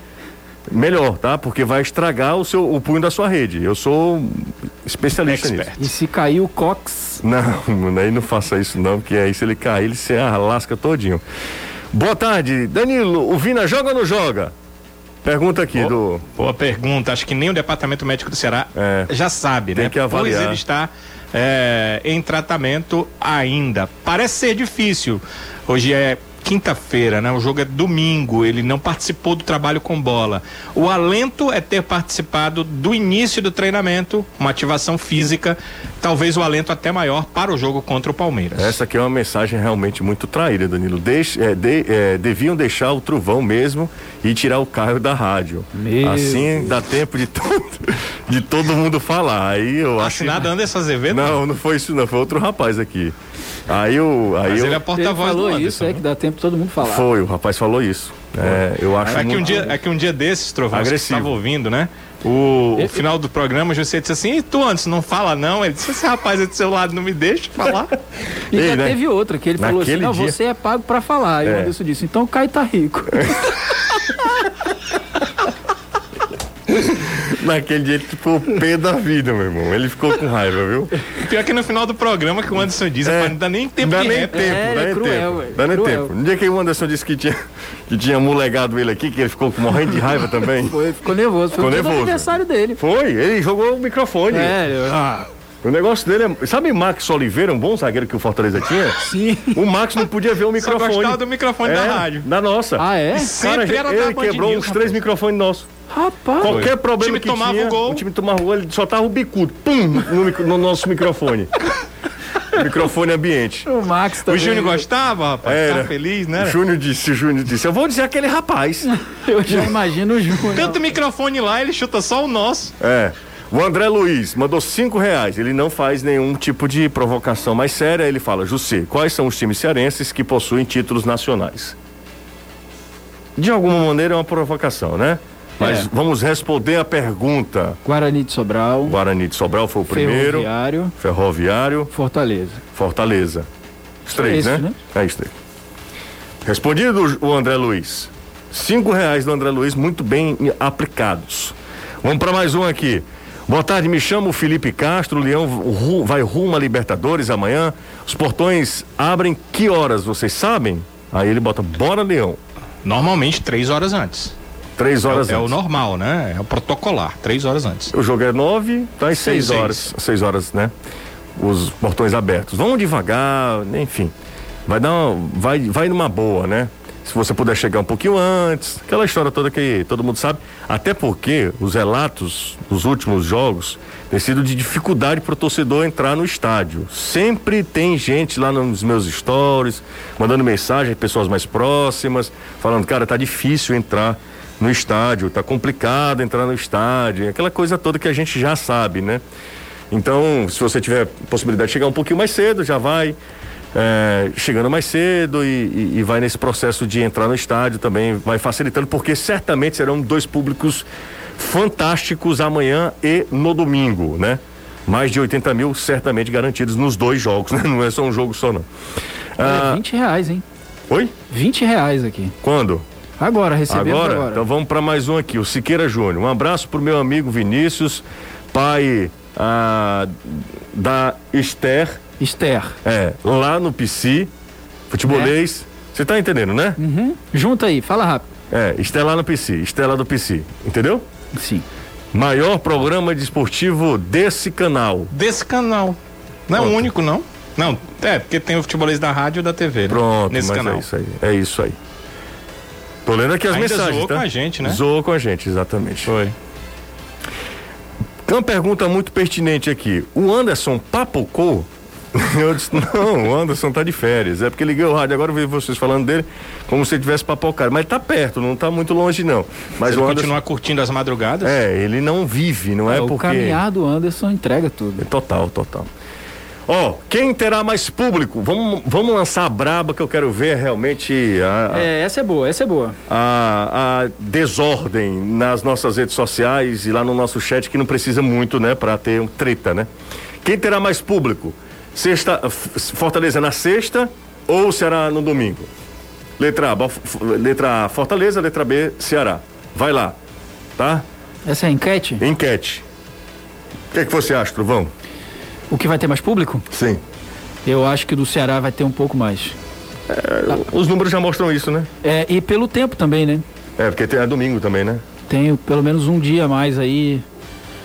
melhor, tá? Porque vai estragar o seu o punho da sua rede. Eu sou especialista Expert. nisso. E se cair o cox, Não, aí não faça isso não, porque aí se ele cair, ele se arlasca todinho. Boa tarde, Danilo, o Vina joga ou não joga? Pergunta aqui Bo- do Boa pergunta. Acho que nem o Departamento Médico do Ceará É. já sabe, Tem né? que avaliar. Pois ele está é, em tratamento ainda. Parece ser difícil. Hoje é quinta-feira, né? O jogo é domingo. Ele não participou do trabalho com bola. O alento é ter participado do início do treinamento, uma ativação física, talvez o alento até maior para o jogo contra o Palmeiras. Essa aqui é uma mensagem realmente muito traíra, Danilo. Deixe, é, de- é, deviam deixar o trovão mesmo e tirar o carro da rádio. Meu assim dá tempo de todo, de todo mundo falar. Aí eu acho. Assinado Anderson Azevedo? Não, não foi isso, não. Foi outro rapaz aqui. Aí eu. Aí Mas eu ele é porta-voz do falou Anderson. isso, é que dá tempo todo mundo falar. Foi, o rapaz falou isso. É, eu acho É que, um dia, é que um dia desses, Trovão, você Agressivo. estava ouvindo, né? O, o final do programa, você disse assim, e tu antes não fala não? Ele disse, esse rapaz aí do seu lado não me deixa falar. E Ei, já né? teve outra, que ele falou assim, Naquele não, dia- você é pago pra falar. E o É. Anderson disse, então o Caio tá rico. Naquele dia ele ficou o pé da vida, meu irmão. Ele ficou com raiva, viu? Pior que no final do programa, que o Anderson diz, É. não dá nem tempo Dá de nem tempo, É, dá é nem cruel, tempo. Dá nem cruel. tempo. No dia que o Anderson disse que tinha, que tinha molegado ele aqui, que ele ficou morrendo de raiva também. Foi, ficou nervoso. Foi Ficou nervoso. aniversário dele. Foi, ele jogou o microfone. É, eu- ah, O negócio dele é. Sabe Max Oliveira, um bom zagueiro que o Fortaleza tinha? sim. O Max não podia ver o Só microfone. gostava do microfone da É, rádio. Da nossa. Ah, é? Cara, Sempre era da ele quebrou News, uns três microfones nossos. Rapaz. Qualquer O problema time que tomava tinha, o gol. o time tomava o gol, ele soltava o bicudo, pum, no, no nosso microfone. microfone ambiente. O Max O também. Júnior gostava, rapaz, Era. feliz, né? O Júnior disse, o Júnior disse, eu vou dizer aquele rapaz. Eu já imagino o Júnior. Tanto microfone lá, ele chuta só o nosso. É. O André Luiz mandou cinco reais. Ele não faz nenhum tipo de provocação mais séria. Ele fala, José, quais são os times cearenses que possuem títulos nacionais? De alguma maneira é uma provocação, né? Mas É. vamos responder a pergunta. Guarani de Sobral, Guarani de Sobral foi o primeiro. Ferroviário, Ferroviário, Fortaleza. Fortaleza. Os três, esse, né? né? É isso aí. Respondido o André Luiz. Cinco reais do André Luiz, muito bem aplicados. Vamos para mais um aqui. Boa tarde, me chamo Felipe Castro. O Leão ru- vai rumo a Libertadores amanhã. Os portões abrem que horas, vocês sabem? Aí ele bota, bora Leão. Normalmente, três horas antes. Três É, horas o- é o antes. normal, né? É o protocolar, três horas antes. O jogo é nove, tá às seis, Seis, horas. Seis horas, né? Os portões abertos. Vão devagar, enfim. Vai dar uma, vai, vai numa boa, né? Se você puder chegar um pouquinho antes, aquela história toda que todo mundo sabe. Até porque os relatos dos últimos jogos têm sido de dificuldade para o torcedor entrar no estádio. Sempre tem gente lá nos meus stories, mandando mensagem, pessoas mais próximas, falando, cara, tá difícil entrar no estádio, tá complicado entrar no estádio, aquela coisa toda que a gente já sabe, né? Então, se você tiver possibilidade de chegar um pouquinho mais cedo, já vai. É, chegando mais cedo e, e, e, vai nesse processo de entrar no estádio também, vai facilitando, porque certamente serão dois públicos fantásticos amanhã e no domingo, né? Mais de 80 mil certamente garantidos nos dois jogos, né? Não é só um jogo só, não. Ah, é 20 reais, hein? Oi? 20 reais aqui. Quando? Agora, recebemos agora? agora. Então vamos para mais um aqui, o Siqueira Júnior. Um abraço pro meu amigo Vinícius, pai ah, da Esther Esther. É, lá no PC, futebolês. Você é. tá entendendo, né? Uhum. Junta aí, fala rápido. É, Estela no PC, Estela do PC, entendeu? Sim. Maior programa desportivo desse canal. Desse canal. Não é o único, não? Não, é, porque tem o futebolês da rádio e da TV. Né? Pronto, nesse canal. É isso aí. É isso aí. Tô lendo aqui as Ainda mensagens. Zoou tá? com a gente, né? Zoou com a gente, exatamente. Foi. Tem uma pergunta muito pertinente aqui. O Anderson papocou Eu disse, não, o Anderson tá de férias. É porque liguei o rádio, agora eu vi vocês falando dele como se ele tivesse papocado. Mas tá perto, não tá muito longe, não. Mas ele o Anderson... continua curtindo as madrugadas? É, ele não vive, não é, é porque. O caminhar do Anderson entrega tudo. Total, total. Ó, oh, quem terá mais público? Vamos, vamos lançar a braba que eu quero ver realmente. A, a, é, essa é boa, essa é boa. A, a, desordem nas nossas redes sociais e lá no nosso chat que não precisa muito, né, para ter um treta, né? Quem terá mais público? Sexta, Fortaleza na sexta ou Ceará no domingo? Letra A, letra A, Fortaleza, letra B, Ceará. Vai lá, tá? Essa é a enquete? Enquete. O que, é que você acha, Truvão? O que vai ter mais público? Sim. Eu acho que do Ceará vai ter um pouco mais. É, os números já mostram isso, né? É, e pelo tempo também, né? É, porque é domingo também, né? Tenho pelo menos um dia a mais aí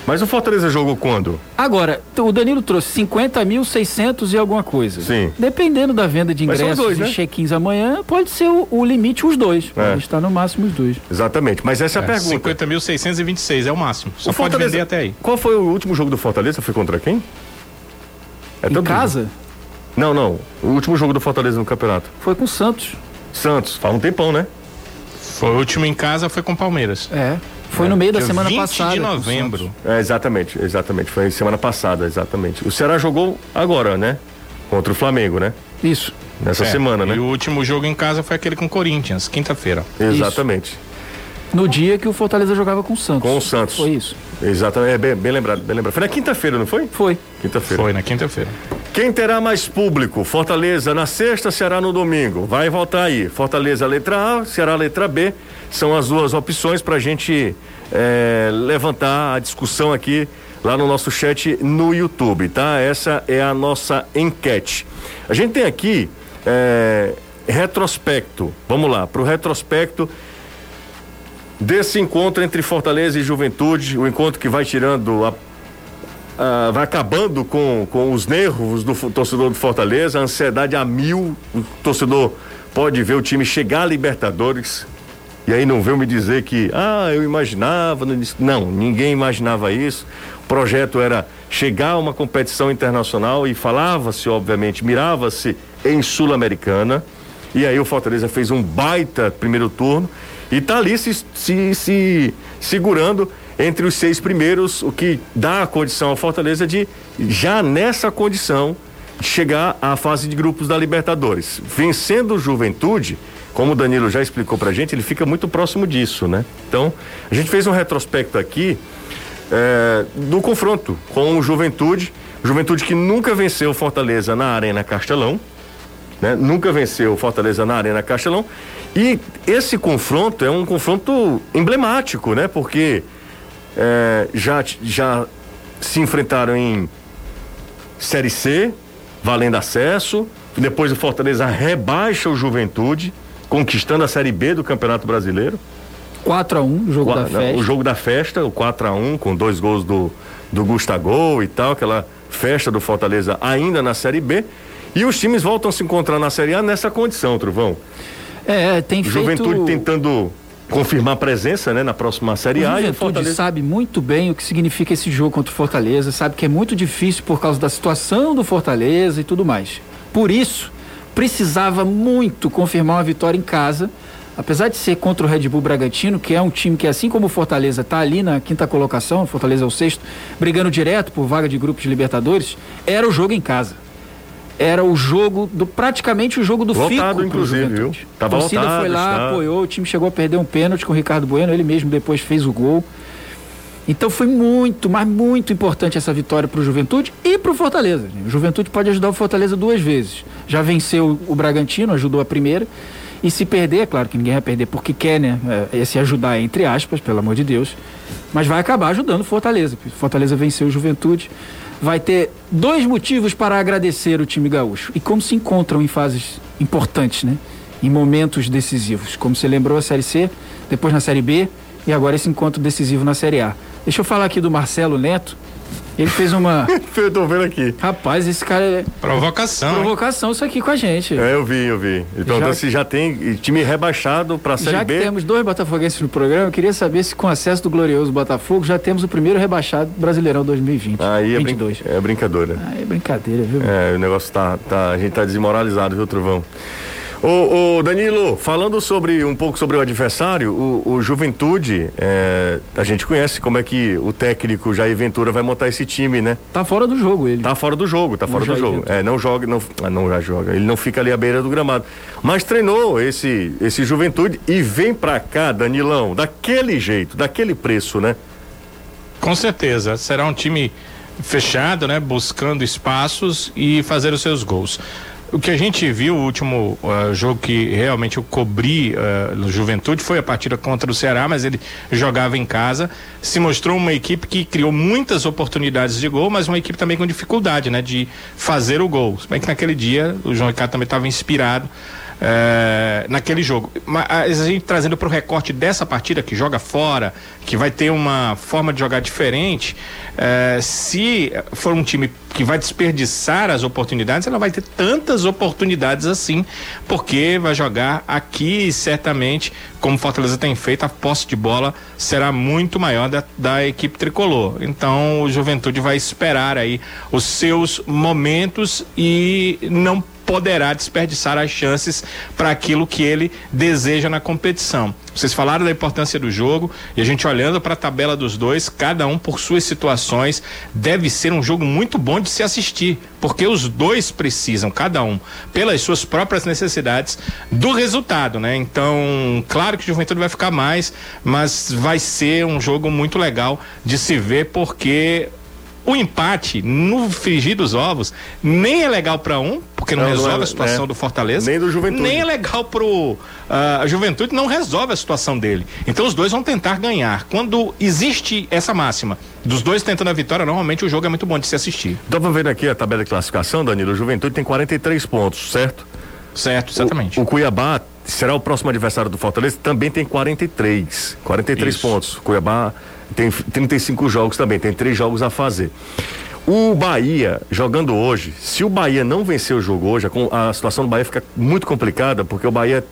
mas o Fortaleza jogou quando? Agora, o Danilo trouxe 50 mil 600 e alguma coisa. Sim. Dependendo da venda de ingressos dois, né? e check-ins amanhã, pode ser o, o, limite os dois. É. Pode estar no máximo os dois. Exatamente. Mas essa é, a pergunta. 50 mil 626 é o máximo. Só o pode Fortaleza, vender até aí. Qual foi o último jogo do Fortaleza? Foi contra quem? É em casa? Não, não. O último jogo do Fortaleza no campeonato. Foi com o Santos. Santos. Faz um tempão, né? Foi o último em casa, foi com o Palmeiras. É. Foi no meio da semana 20 passada. de novembro. É, exatamente, exatamente. Foi semana passada, exatamente. O Ceará jogou agora, né? Contra o Flamengo, né? Isso. Nessa é, semana, né? E o último jogo em casa foi aquele com o Corinthians, quinta-feira. Exatamente. Isso. No dia que o Fortaleza jogava com o Santos. Com o Santos. Foi isso. Exatamente, é bem, bem lembrado, bem lembrado. Foi na quinta-feira, não foi? Foi. Quinta-feira. Foi na quinta-feira. Quem terá mais público? Fortaleza na sexta, Ceará no domingo. Vai voltar aí. Fortaleza letra A, Ceará letra B. São as duas opções para a gente é, levantar a discussão aqui lá no nosso chat no YouTube, tá? Essa é a nossa enquete. A gente tem aqui é, retrospecto. Vamos lá, para o retrospecto desse encontro entre Fortaleza e Juventude, o encontro que vai tirando a Uh, vai acabando com, com os nervos do torcedor do Fortaleza, a ansiedade a mil. O torcedor pode ver o time chegar a Libertadores, e aí não veio me dizer que, ah, eu imaginava. Não, ninguém imaginava isso. O projeto era chegar a uma competição internacional e falava-se, obviamente, mirava-se em Sul-Americana. E aí o Fortaleza fez um baita primeiro turno e está ali se, se, se segurando entre os seis primeiros, o que dá a condição ao Fortaleza de, já nessa condição, chegar à fase de grupos da Libertadores. Vencendo o Juventude, como o Danilo já explicou pra gente, ele fica muito próximo disso, né? Então, a gente fez um retrospecto aqui é, do confronto com o Juventude. Juventude que nunca venceu Fortaleza na Arena Castelão, né? Nunca venceu Fortaleza na Arena Castelão. E esse confronto é um confronto emblemático, né? Porque é, já, já se enfrentaram em Série C, valendo acesso. Depois o Fortaleza rebaixa o Juventude conquistando a Série B do Campeonato Brasileiro. 4 a 1 o jogo o, da festa. O jogo da festa, o 4 a 1 com dois gols do, do Gustavo e tal, aquela festa do Fortaleza ainda na Série B. E os times voltam a se encontrar na Série A nessa condição, Truvão. É, tem Juventude feito... tentando confirmar presença né, na próxima Série A. O Juventude Fortaleza... sabe muito bem o que significa esse jogo contra o Fortaleza, sabe que é muito difícil por causa da situação do Fortaleza e tudo mais. Por isso, precisava muito confirmar uma vitória em casa, apesar de ser contra o Red Bull Bragantino, que é um time que, assim como o Fortaleza, está ali na quinta colocação, Fortaleza é o sexto, brigando direto por vaga de grupos de Libertadores, era o jogo em casa. Era o jogo do praticamente o jogo do Lotado, fico inclusive, viu? Tava a torcida lotado, foi lá, está. apoiou, o time chegou a perder um pênalti com o Ricardo Bueno, ele mesmo depois fez o gol. Então foi muito, mas muito importante essa vitória para o Juventude e para o Fortaleza. O Juventude pode ajudar o Fortaleza duas vezes. Já venceu o Bragantino, ajudou a primeira. E se perder, é claro que ninguém vai perder porque quer, né? É, Esse ajudar, entre aspas, pelo amor de Deus. Mas vai acabar ajudando o Fortaleza. Fortaleza venceu o Juventude. Vai ter dois motivos para agradecer o time gaúcho. E como se encontram em fases importantes, né? Em momentos decisivos. Como você lembrou a Série C, depois na Série B e agora esse encontro decisivo na Série A. Deixa eu falar aqui do Marcelo Neto. Ele fez uma. Eu tô vendo aqui. Rapaz, esse cara é Provocação. hein? provocação isso aqui com a gente. É, eu vi, eu vi. Então, Já- se já tem time rebaixado pra Série Já que B. temos dois botafoguenses no programa, eu queria saber se com acesso do glorioso Botafogo já temos o primeiro rebaixado Brasileirão 2020. Aí é, brin 22. é brincadeira. Aí é brincadeira, viu? É, o negócio tá, tá. A gente tá desmoralizado, viu, Trovão? Ô, ô, Danilo, falando sobre um pouco sobre o adversário, o, o Juventude, é, a gente conhece como é que o técnico Jair Ventura vai montar esse time, né? Tá fora do jogo ele. Tá fora do jogo, tá O fora do Jair jogo. Ventura. É, não joga, não, ah, não já joga. Ele não fica ali à beira do gramado. Mas treinou esse, esse Juventude e vem pra cá, Danilão, daquele jeito, daquele preço, né? Com certeza. Será um time fechado, né? Buscando espaços e fazer os seus gols. O que a gente viu, o último ah, jogo que realmente eu cobri ah, no Juventude foi a partida contra o Ceará, mas ele jogava em casa. Se mostrou uma equipe que criou muitas oportunidades de gol, mas uma equipe também com dificuldade, né? De fazer o gol. Se bem que naquele dia o João Ricardo também estava inspirado é, naquele jogo. Mas a gente trazendo para o recorte dessa partida que joga fora, que vai ter uma forma de jogar diferente, é, se for um time que vai desperdiçar as oportunidades, ela vai ter tantas oportunidades assim, porque vai jogar aqui e certamente, como Fortaleza tem feito, a posse de bola será muito maior da, da equipe tricolor. Então o Juventude vai esperar aí os seus momentos e não poderá desperdiçar as chances para aquilo que ele deseja na competição. Vocês falaram da importância do jogo e a gente olhando para a tabela dos dois, cada um por suas situações, deve ser um jogo muito bom de se assistir, porque os dois precisam, cada um, pelas suas próprias necessidades, do resultado, né? Então, claro que o Juventude vai ficar mais, mas vai ser um jogo muito legal de se ver, porque o empate no frigir dos ovos nem é legal para um, porque não, Não, não resolve é- a situação é. do Fortaleza. Nem do Juventude. Nem é legal pro ah, a Juventude não resolve a situação dele. Então os dois vão tentar ganhar. Quando existe essa máxima dos dois tentando a vitória, normalmente o jogo é muito bom de se assistir. Tava vendo aqui a tabela de classificação, Danilo. O Juventude tem 43 pontos, certo? Certo, exatamente. O, o Cuiabá será o próximo adversário do Fortaleza, também tem 43. 43 Isso. pontos. Cuiabá tem 35 jogos também, tem três jogos a fazer. O Bahia, jogando hoje, se o Bahia não vencer o jogo hoje, a situação do Bahia fica muito complicada, porque o Bahia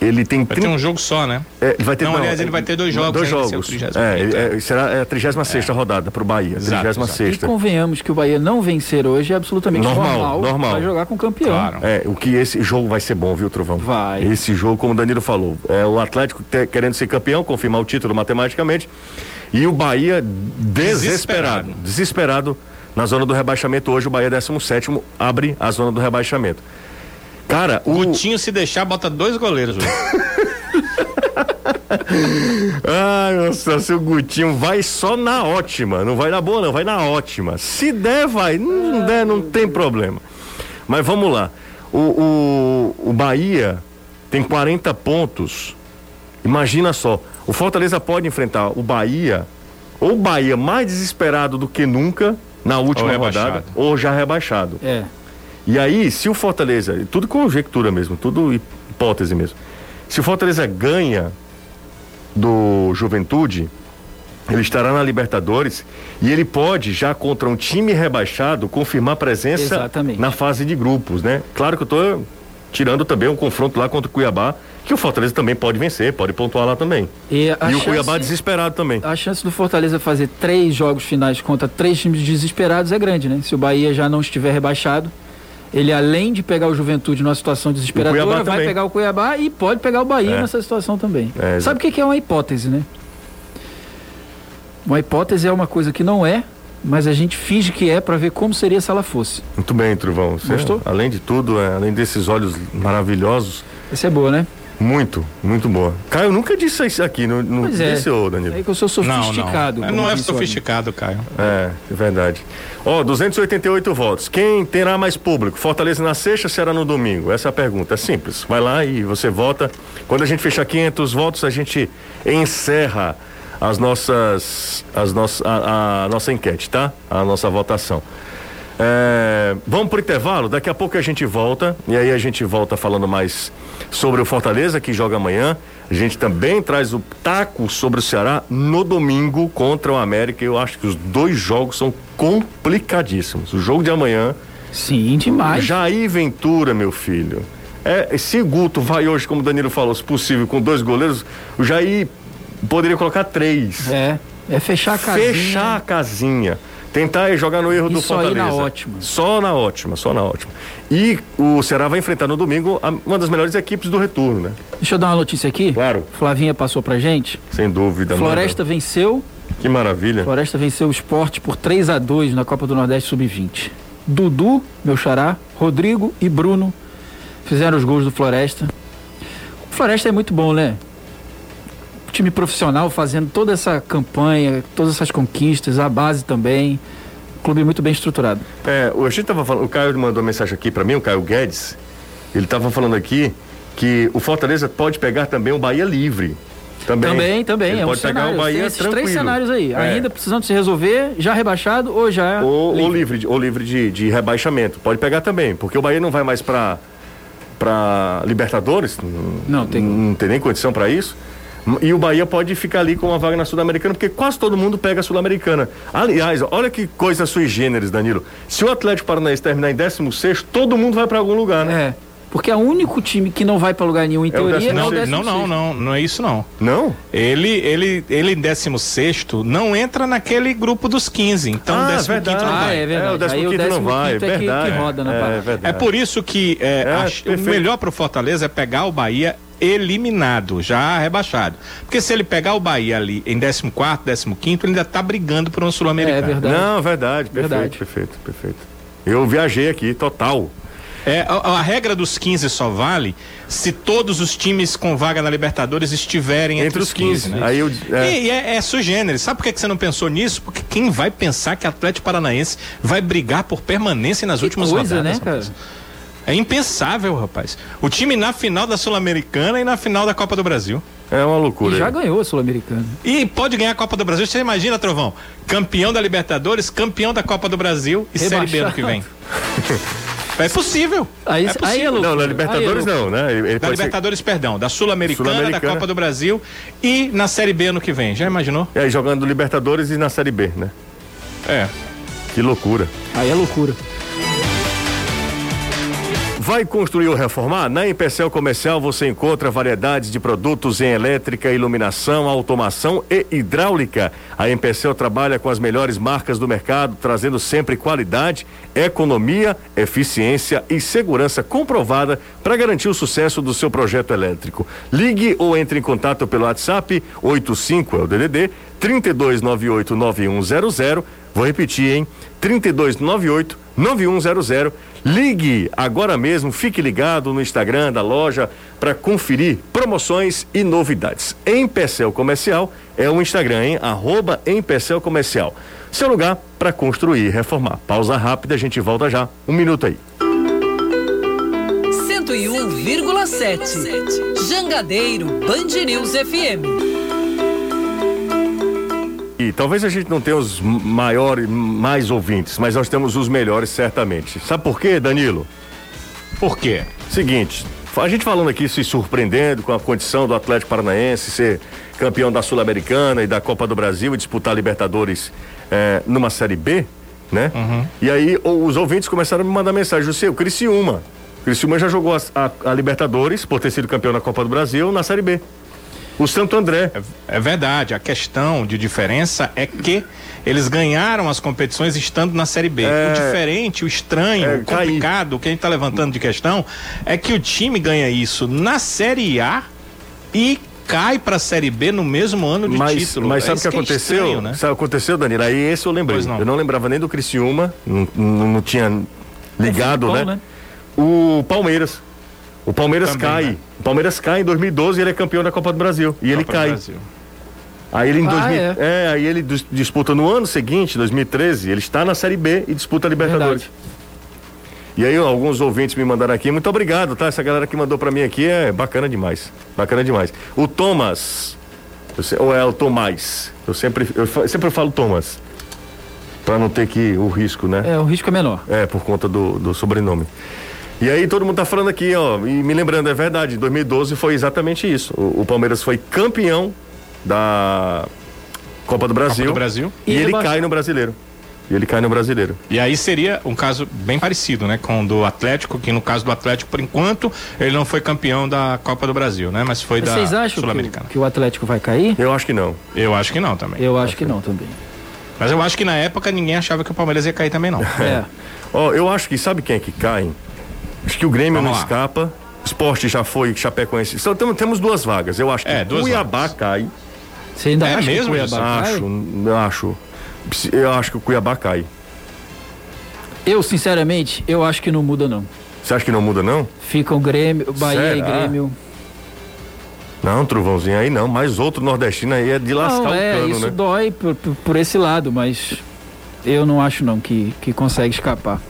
ele tem Vai ter um jogo só, né? é, ele vai ter, Não, aliás, ele vai ter dois jogos, Dois é jogos. 35º, É, é. é, será é a 36 rodada para o Bahia. Exato, 36 E convenhamos que o Bahia não vencer hoje é absolutamente Normal, normal. normal. Vai jogar com o campeão. Claro. É, o que esse jogo vai ser bom, viu, Trovão? Vai. Esse jogo, como o Danilo falou, é o Atlético querendo ser campeão, confirmar o título matematicamente, e o Bahia desesperado, Desesperado. desesperado na zona do rebaixamento. Hoje o Bahia 17 abre a zona do rebaixamento. Cara, o Gutinho, se deixar, bota dois goleiros. Ai, nossa, seu Gutinho vai só na ótima. Não vai na boa, não, vai na ótima. Se der, vai. Não der, não tem problema. Mas vamos lá. O, o, o Bahia tem 40 pontos. Imagina só. O Fortaleza pode enfrentar o Bahia, ou o Bahia mais desesperado do que nunca na última Ou rodada, ou já rebaixado. É. E aí, se o Fortaleza, tudo conjectura mesmo, tudo hipótese mesmo. Se o Fortaleza ganha do Juventude, ele estará na Libertadores e ele pode, já contra um time rebaixado, confirmar presença Exatamente. na fase de grupos, né? Claro que eu tô tirando também um confronto lá contra o Cuiabá, que o Fortaleza também pode vencer, pode pontuar lá também. E, e o chance- Cuiabá desesperado também. A chance do Fortaleza fazer três jogos finais contra três times desesperados é grande, né? Se o Bahia já não estiver rebaixado, ele além de pegar o Juventude numa situação desesperadora, vai pegar o Cuiabá e pode pegar o Bahia É. nessa situação também. É, Sabe o que que é uma hipótese, né? Uma hipótese é uma coisa que não é, mas a gente finge que é para ver como seria se ela fosse. Muito bem, Truvão. Você, Gostou? Além de tudo, é, além desses olhos maravilhosos, Essa é boa, né? Muito, muito boa. Caio nunca disse isso aqui, não, não Pois é. disse, ô, Danilo. É que eu sou Não, sofisticado. não. Não é disse o sofisticado, Caio. É, é verdade. Ó, 288 votos. Quem terá mais público? Fortaleza na sexta, será no domingo? Essa é a pergunta. É simples. Vai lá e você vota. Quando a gente fechar 500 votos, a gente encerra as nossas, as nossas, a, a nossa enquete, tá? A nossa votação. É, vamos pro intervalo, daqui a pouco a gente volta e aí a gente volta falando mais sobre o Fortaleza que joga amanhã. A gente também traz o taco sobre o Ceará no domingo contra o América. Eu acho que os dois jogos são complicadíssimos. O jogo de amanhã, Sim, demais. Jair Ventura, meu filho. É, se Guto vai hoje, como o Danilo falou, se possível, com dois goleiros, o Jair poderia colocar três. É, é fechar a casinha. Fechar a casinha. Tentar é jogar no erro E do só Fortaleza. na ótima. Só na ótima, só na ótima. E o Ceará vai enfrentar no domingo uma das melhores equipes do retorno, né? Deixa eu dar uma notícia aqui. Claro. Flavinha passou pra gente. Sem dúvida. Floresta venceu. Que maravilha. Floresta venceu o esporte por 3 a 2 na Copa do Nordeste Sub-20. Dudu, meu xará, Rodrigo e Bruno fizeram os gols do Floresta. O Floresta é muito bom, né? Time profissional fazendo toda essa campanha, todas essas conquistas, a base também. Clube muito bem estruturado. É, o- a gente tava falando, o Caio mandou uma mensagem aqui pra mim, o Caio Guedes. Ele tava falando aqui que o Fortaleza pode pegar também o Bahia livre. Também. Também, também. É um pode pegar cenário. o Bahia Tem esses tranquilo. três cenários aí. É. Ainda precisando se resolver, já rebaixado ou já. Ou, ou livre, de- ou livre de, de rebaixamento. Pode pegar também, porque o Bahia não vai mais pra, pra Libertadores. Não, tem- Não tem nem condição pra isso. E o Bahia pode ficar ali com uma vaga na Sul-Americana, porque quase todo mundo pega a Sul-Americana. Aliás, olha que coisa sui generis, Danilo. Se o Atlético Paranaense terminar em 16, todo mundo vai pra algum lugar, né? É. Porque é o único time que não vai pra lugar nenhum, em É o teoria, décimo é o Não, décimo não, não, não, não é isso não. Não? Ele, ele, ele em 16 não entra naquele grupo dos 15. Então, Ah, 15 verdade. não Ah, vai. é verdade. É, o décimo Aí o quinto não décimo vai, é que- verdade. que roda na é. É por isso que é, É, acho- o melhor pro Fortaleza é pegar o Bahia eliminado, já rebaixado. Porque se ele pegar o Bahia ali em 14, 15, ele ainda tá brigando por uma É Sul-Americana. verdade. Não, verdade, perfeito, Verdade. perfeito, perfeito. Eu viajei aqui, total. É, a, a regra dos 15 só vale se todos os times com vaga na Libertadores estiverem entre, Entre os 15. né? Aí eu, é, E, e é, é sui generis. Sabe por que que você não pensou nisso? Porque quem vai pensar que o Atlético Paranaense vai brigar por permanência nas últimas coisa, rodadas? né, cara? rapaz? É impensável, rapaz. O time na final da Sul-Americana e na final da Copa do Brasil. é uma E loucura. já ganhou a Sul-Americana. E pode ganhar a Copa do Brasil. Você imagina, Trovão? Campeão da Libertadores, campeão da Copa do Brasil e Série B ano que vem. É possível. Aí, é aí é possível. loucura. Não, na Libertadores Aí é não, né? Ele, Da pode ser- Libertadores, perdão, da Sul-Americana, da Sul-Americana. Copa do Brasil e na Série B ano que vem. Já imaginou? É, jogando Libertadores e na Série B, né? É. Que loucura. Aí é loucura. Vai construir ou reformar? Na Empecel Comercial você encontra variedades de produtos em elétrica, iluminação, automação e hidráulica. A Empecel trabalha com as melhores marcas do mercado, trazendo sempre qualidade, economia, eficiência e segurança comprovada para garantir o sucesso do seu projeto elétrico. Ligue ou entre em contato pelo WhatsApp 85 é o DDD 32989100. Vou repetir, hein? 3298 9100. Ligue agora mesmo, fique ligado no Instagram da loja para conferir promoções e novidades. Empecel Comercial é o Instagram, hein? Arroba Empecel Comercial. Seu lugar para construir e reformar. Pausa rápida, a gente volta já. Um minuto aí. 101,7. Jangadeiro Band News FM. Talvez a gente não tenha os maiores, mais ouvintes, mas nós temos os melhores certamente. Sabe por quê, Danilo? Por quê? Seguinte, a gente falando aqui se surpreendendo com a condição do Atlético Paranaense ser campeão da Sul-Americana e da Copa do Brasil e disputar a Libertadores eh, numa Série B, né? E aí os ouvintes começaram a me mandar mensagem, você, o Criciúma. O Criciúma já jogou a, a- a Libertadores, por ter sido campeão da Copa do Brasil, na Série B. O Santo André. É, é verdade. A questão de diferença é que eles ganharam as competições estando na Série B. É. O diferente, o estranho, É, o complicado, o que a gente está levantando de questão, é que o time ganha isso na Série A e cai para a Série B no mesmo ano de mas, título. Mas É sabe o que é aconteceu? estranho, né? Sabe o que aconteceu, Danilo? Aí esse eu lembrei. Não. Eu não lembrava nem do Criciúma, não, não, não tinha ligado, Filipão, né? né? O Palmeiras. O Palmeiras Também, cai. né? O Palmeiras cai em 2012 e ele é campeão da Copa do Brasil. E ele Copa do cai. Aí ele em Ah, 2000, é. é. aí ele dis- disputa no ano seguinte, 2013, ele está na Série B e disputa a Libertadores. Verdade. E aí alguns ouvintes me mandaram aqui, muito obrigado, tá? Essa galera que mandou pra mim aqui é bacana demais. Bacana demais. O Thomas, eu se- ou é o Tomás? Eu sempre eu sempre falo Thomas. Pra não ter que o risco, né? É, o risco é menor. É, por conta do, do sobrenome. E aí todo mundo tá falando aqui, ó, e me lembrando, é verdade, 2012 foi exatamente isso. O, o Palmeiras foi campeão da Copa do Brasil. Copa do Brasil. E, E ele cai no brasileiro. E ele cai no brasileiro. E aí seria um caso bem parecido, né? Com o do Atlético, que no caso do Atlético, por enquanto, ele não foi campeão da Copa do Brasil, né? Mas foi Mas da Vocês acham que, Sul-Americana. o- que o Atlético vai cair? Eu acho que não. Eu acho que não também. Eu acho que não também. Mas eu acho que na época ninguém achava que o Palmeiras ia cair também, não. É. Ó, eu acho que sabe quem é que cai? Acho que o Grêmio Vamos não lá. escapa. Esporte já foi, Chapecoense. Só temos, temos duas vagas. Eu acho que É, duas Cuiabá vagas. cai. Você ainda É acha mesmo, que o Cuiabá cai? Acho, eu acho. Eu acho que o Cuiabá cai. Eu, sinceramente, eu acho que não muda, não. Você acha que não muda, não? Ficam Grêmio, Bahia e Será? Grêmio. Não, trovãozinho aí não. Mas outro nordestino aí é de lascar Não, o é, cano, isso né? dói por, por- por esse lado, mas eu não acho não que, que consegue escapar.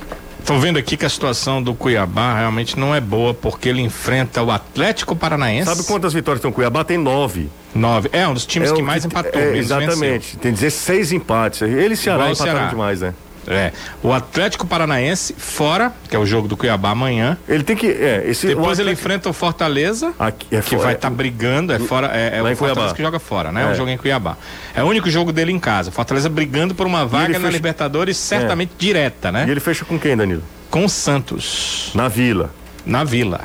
Tô vendo aqui que a situação do Cuiabá realmente não é boa, porque ele enfrenta o Atlético Paranaense. Sabe quantas vitórias tem o Cuiabá? Tem nove. Nove. É um dos times É que mais empatou. é, exatamente. Tem 16 empates. Ele e Ceará Igual empataram Ceará. demais, né? É. O Atlético Paranaense fora, que é o jogo do Cuiabá amanhã. Ele tem que. É, esse, Depois o ele Atlético- enfrenta o Fortaleza. Aqui, é que vai é- estar brigando, é fora, é, é o Fortaleza Cuiabá. que joga fora, né? É. O jogo em Cuiabá. É o único jogo dele em casa. Fortaleza brigando por uma vaga na fecha- Libertadores, certamente direta, né? E ele fecha com quem, Danilo? Com o Santos, Na Vila. na Vila.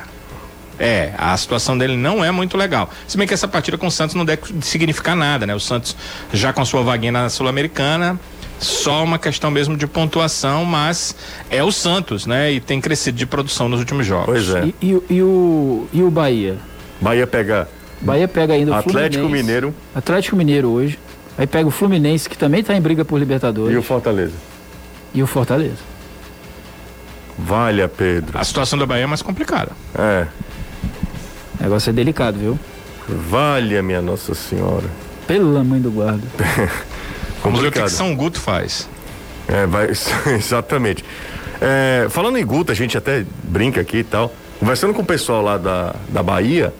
É, a situação dele não é muito legal. Se bem que essa partida com o Santos não deve significar nada, né? O Santos já com sua vaguinha na Sul-Americana, só uma questão mesmo de pontuação, mas é o Santos, né? E tem crescido de produção nos últimos jogos. Pois é. E, e o- e o, e o Bahia? Bahia pega Bahia pega ainda o Atlético Fluminense. Mineiro Atlético Mineiro hoje. Aí pega o Fluminense, que também tá em briga por Libertadores. e o Fortaleza. e o Fortaleza. Valha, Pedro. A situação da Bahia é mais complicada. É. O negócio é delicado, viu? Valha, minha Nossa Senhora. Pela mãe do guarda. Vamos ver o que, que São Guto faz. É, vai, exatamente. É, falando em Guto, a gente até brinca aqui e tal. Conversando com o pessoal lá da, da Bahia,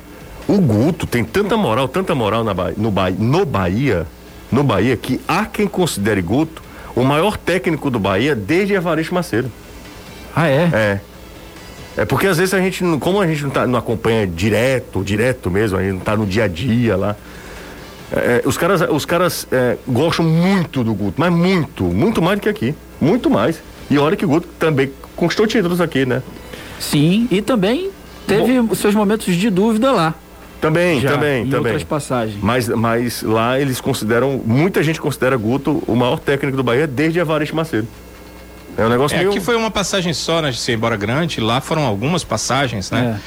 o Guto tem tanta moral, tanta moral na Bahia, no, Bahia, no Bahia, no Bahia, que há quem considere Guto o maior técnico do Bahia desde Evaristo Macedo. Ah, é? É. É porque às vezes a gente, não, como a gente não, tá, não acompanha direto, direto mesmo, a gente não tá no dia a dia lá. É, os caras, os caras é, gostam muito do Guto, mas muito, muito mais do que aqui. Muito mais. E olha que o Guto também conquistou títulos aqui, né? Sim, e também teve os seus momentos de dúvida lá. Também, já, também, em também. outras passagens. Mas, mas lá eles consideram, muita gente considera Guto o maior técnico do Bahia desde Evaristo Macedo. É um negócio É, meio... aqui foi uma passagem só, né, de ser embora grande, lá foram algumas passagens, né?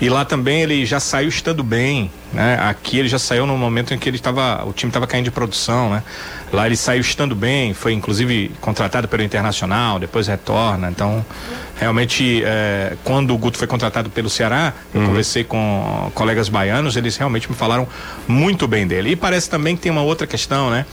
E lá também ele já saiu estando bem, né? Aqui ele já saiu no momento em que ele estava, o time estava caindo de produção, né? Lá ele saiu estando bem, foi inclusive contratado pelo Internacional, depois retorna. Então, realmente, é, quando o Guto foi contratado pelo Ceará, eu conversei com colegas baianos, eles realmente me falaram muito bem dele. E parece também que tem uma outra questão, né?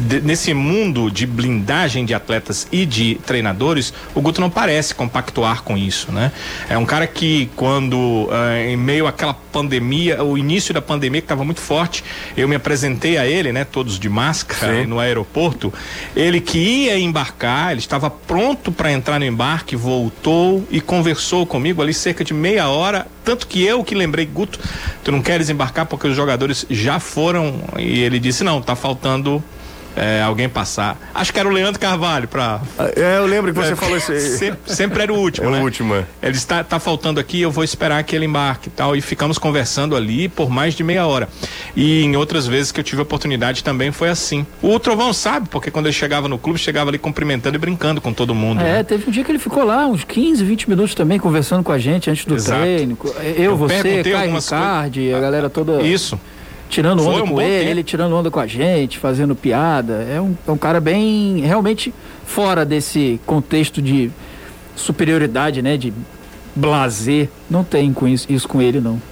De- nesse mundo de blindagem de atletas e de treinadores, o Guto não parece compactuar com isso, né? É um cara que, quando, eh, em meio àquela pandemia, o início da pandemia que estava muito forte, eu me apresentei a ele, né? Todos de máscara Sim. no aeroporto. Ele que ia embarcar, ele estava pronto para entrar no embarque, voltou e conversou comigo ali cerca de meia hora. Tanto que eu que lembrei, Guto, tu não queres embarcar porque os jogadores já foram. E ele disse: não, tá faltando. Eh, alguém passar. Acho que era o Leandro Carvalho para É, eu lembro que você falou isso aí. sempre, sempre era o último, É o né? último, é. Ele está tá faltando aqui, eu vou esperar que ele embarque e tal. E ficamos conversando ali por mais de meia hora. E em outras vezes que eu tive a oportunidade também foi assim. O Trovão sabe, porque quando ele chegava no clube, chegava ali cumprimentando e brincando com todo mundo. É, né? teve um dia que ele ficou lá uns 15, 20 minutos também conversando com a gente antes do Exato. treino. Eu, Eu você, Caio algumas Ricardi, a galera toda. Isso. Tirando Foi onda um com ele, tempo. ele tirando onda com a gente, fazendo piada. É um, é um cara bem, realmente fora desse contexto de superioridade, né? De blazer. Não tem com isso, isso com ele, não.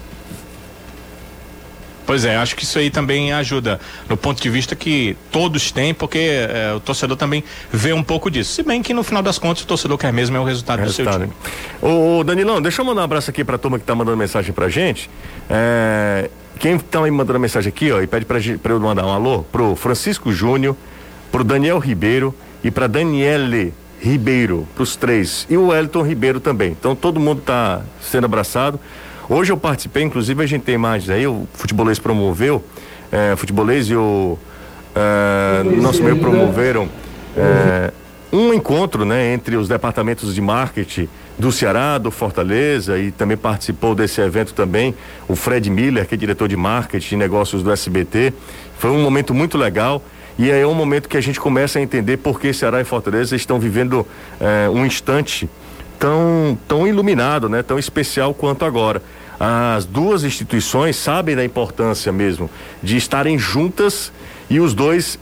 Pois é, acho que isso aí também ajuda no ponto de vista que todos têm, porque é, o torcedor também vê um pouco disso. Se bem que no final das contas o torcedor quer mesmo é o resultado, do seu Resultado, time. Ô, ô, Danilão, deixa eu mandar um abraço aqui pra turma que tá mandando mensagem pra gente. É, quem tá me mandando mensagem aqui, ó, e pede pra, pra eu mandar um alô pro Francisco Júnior, pro Daniel Ribeiro e pra Daniele Ribeiro, pros três. E o Wellington Ribeiro também. Então todo mundo tá sendo abraçado. Hoje eu participei, inclusive a gente tem imagens aí, o Futebolês promoveu, é, Futebolês e o é, nosso meio promoveram é, um encontro né, entre os departamentos de marketing do Ceará, do Fortaleza e também participou desse evento também o Fred Miller, que é diretor de marketing e negócios do SBT. Foi um momento muito legal e aí é um momento que a gente começa a entender por que Ceará e Fortaleza estão vivendo é, um instante tão, tão iluminado, né, tão especial quanto agora. As duas instituições sabem da importância mesmo de estarem juntas e os dois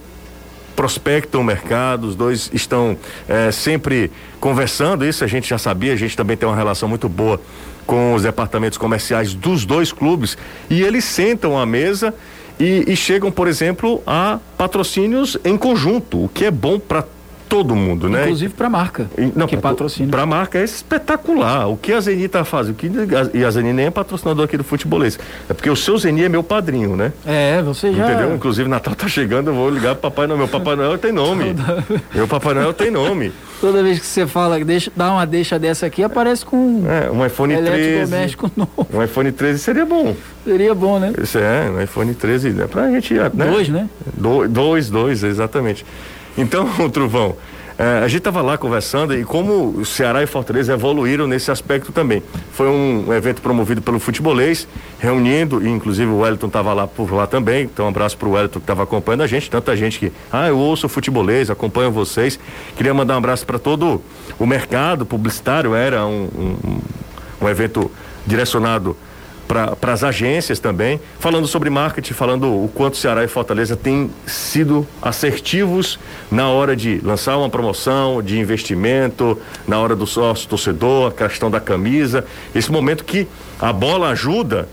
prospectam o mercado, os dois estão eh, sempre conversando, isso a gente já sabia, a gente também tem uma relação muito boa com os departamentos comerciais dos dois clubes e eles sentam à mesa e, e chegam, por exemplo, a patrocínios em conjunto, o que é bom para todo mundo, né? Inclusive pra marca, E- Não, que patrocina. Pra marca é espetacular. O que a Zeni tá fazendo? O que, e a Zeni nem é patrocinador aqui do futebolês. É porque o seu Zeni é meu padrinho, né? É, você já... Entendeu? Inclusive, Natal tá chegando, eu vou ligar pro Papai Noel. Meu Papai Noel tem nome. Meu Papai Noel tem nome. Toda vez que você fala, deixa, dá uma deixa dessa aqui, aparece com um É, um iPhone 13. eletrodoméstico novo. Um iPhone 13 seria bom. Seria bom, né? Isso é, um iPhone 13, né? Pra gente. Né? Dois, né? Do- dois, dois, exatamente. Então, Truvão, eh, a gente estava lá conversando e como o Ceará e Fortaleza evoluíram nesse aspecto também. Foi um evento promovido pelo futebolês, reunindo, e inclusive o Wellington estava lá por lá também. Então, um abraço para o Wellington que estava acompanhando a gente. Tanta gente que, ah, eu ouço o futebolês, acompanho vocês. Queria mandar um abraço para todo o mercado publicitário. Era um, um, um evento direcionado para as agências também, falando sobre marketing, falando o quanto Ceará e Fortaleza têm sido assertivos na hora de lançar uma promoção, de investimento, na hora do sócio torcedor, a questão da camisa. Esse momento que a bola ajuda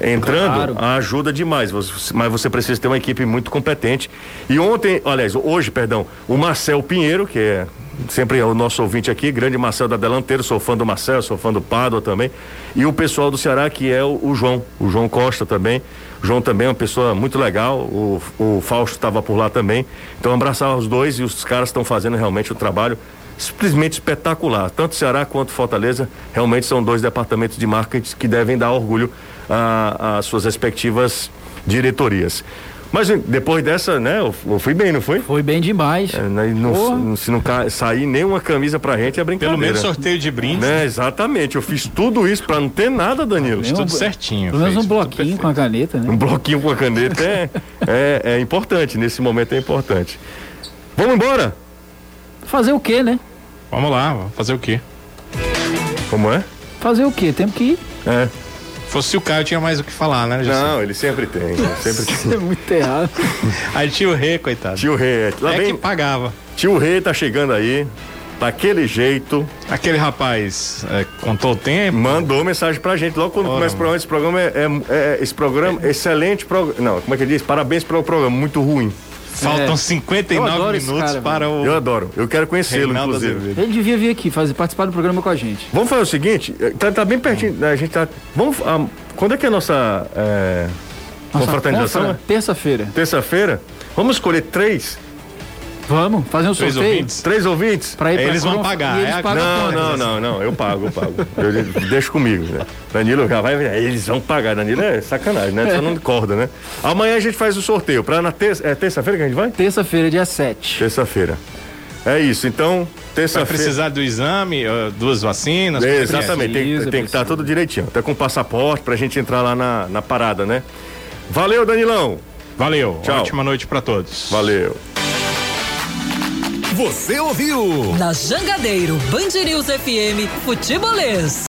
entrando, Claro. ajuda demais, mas você precisa ter uma equipe muito competente. E ontem, aliás, hoje, perdão, o Marcel Pinheiro, que é sempre é o nosso ouvinte aqui, grande Marcel da Delanteiro, sou fã do Marcel, sou fã do Pádua também, e o pessoal do Ceará, que é o, o João, o João Costa também. O João também é uma pessoa muito legal, o, o Fausto estava por lá também. Então, abraçar os dois e os caras estão fazendo realmente o trabalho simplesmente espetacular. Tanto Ceará quanto Fortaleza realmente são dois departamentos de marketing que devem dar orgulho às suas respectivas diretorias. Mas depois dessa, né, eu, fui bem, não foi? Foi bem demais. É, né, não- se não sair nenhuma camisa pra gente é brincadeira. Pelo menos sorteio de brindes, Né, exatamente, eu fiz tudo isso pra não ter nada, Danilo. Nenhum- tudo certinho. Pelo menos fez um bloquinho com a caneta, né? Um bloquinho com a caneta é, é, é importante, nesse momento é importante. Vamos embora? Fazer o quê, né? Vamos lá, vamos fazer o quê? Como é? Fazer o quê? Temos que ir. É. Fosse o Caio, tinha mais o que falar, né? Não, ele sempre tem, ele sempre tem. É muito errado. Aí tinha o Rei, coitado. Tio Rei, lá é vem, que pagava. tio Rei tá chegando aí, daquele jeito, Aquele rapaz é, contou o tempo. mandou mensagem pra gente logo quando Ora, começa o programa. Esse programa é, é- é- esse programa, excelente programa. Não, como é que ele diz? Parabéns pelo programa, muito ruim. Faltam É. 59 Eu adoro esse minutos cara, para o Eu adoro, eu quero conhecê-lo, inclusive. Azevedo. Ele devia vir aqui, fazer, participar do programa com a gente. Vamos fazer o seguinte, eh, tá, tá bem pertinho, né, a gente tá. Vamos. ah, quando é que é a nossa. eh, Nossa confraternização? confra-? Terça-feira. Terça-feira? Vamos escolher três? Vamos fazer um Três sorteio. ouvintes? Três ouvintes? Pra ir pra Eles vão pagar, eles é a- pagam Não, não, não, não, eu pago, eu pago. Eu, deixa comigo, né? Danilo já vai, eles vão pagar. Danilo é sacanagem, né? Só não corda, né? Amanhã a gente faz o sorteio. Pra na terça, é terça-feira que a gente vai? Terça-feira, dia 7. Terça-feira. É isso, então, Vai terça-feira. precisar do exame, eh, duas vacinas. É, é é? exatamente, tem, Precisa, tem que estar precisa. tudo direitinho. Até com passaporte pra gente entrar lá na, na parada, né? Valeu, Danilão. Valeu, Tchau. ótima noite para todos. Valeu. Você ouviu? Na Jangadeiro, Band News FM, Futebolês.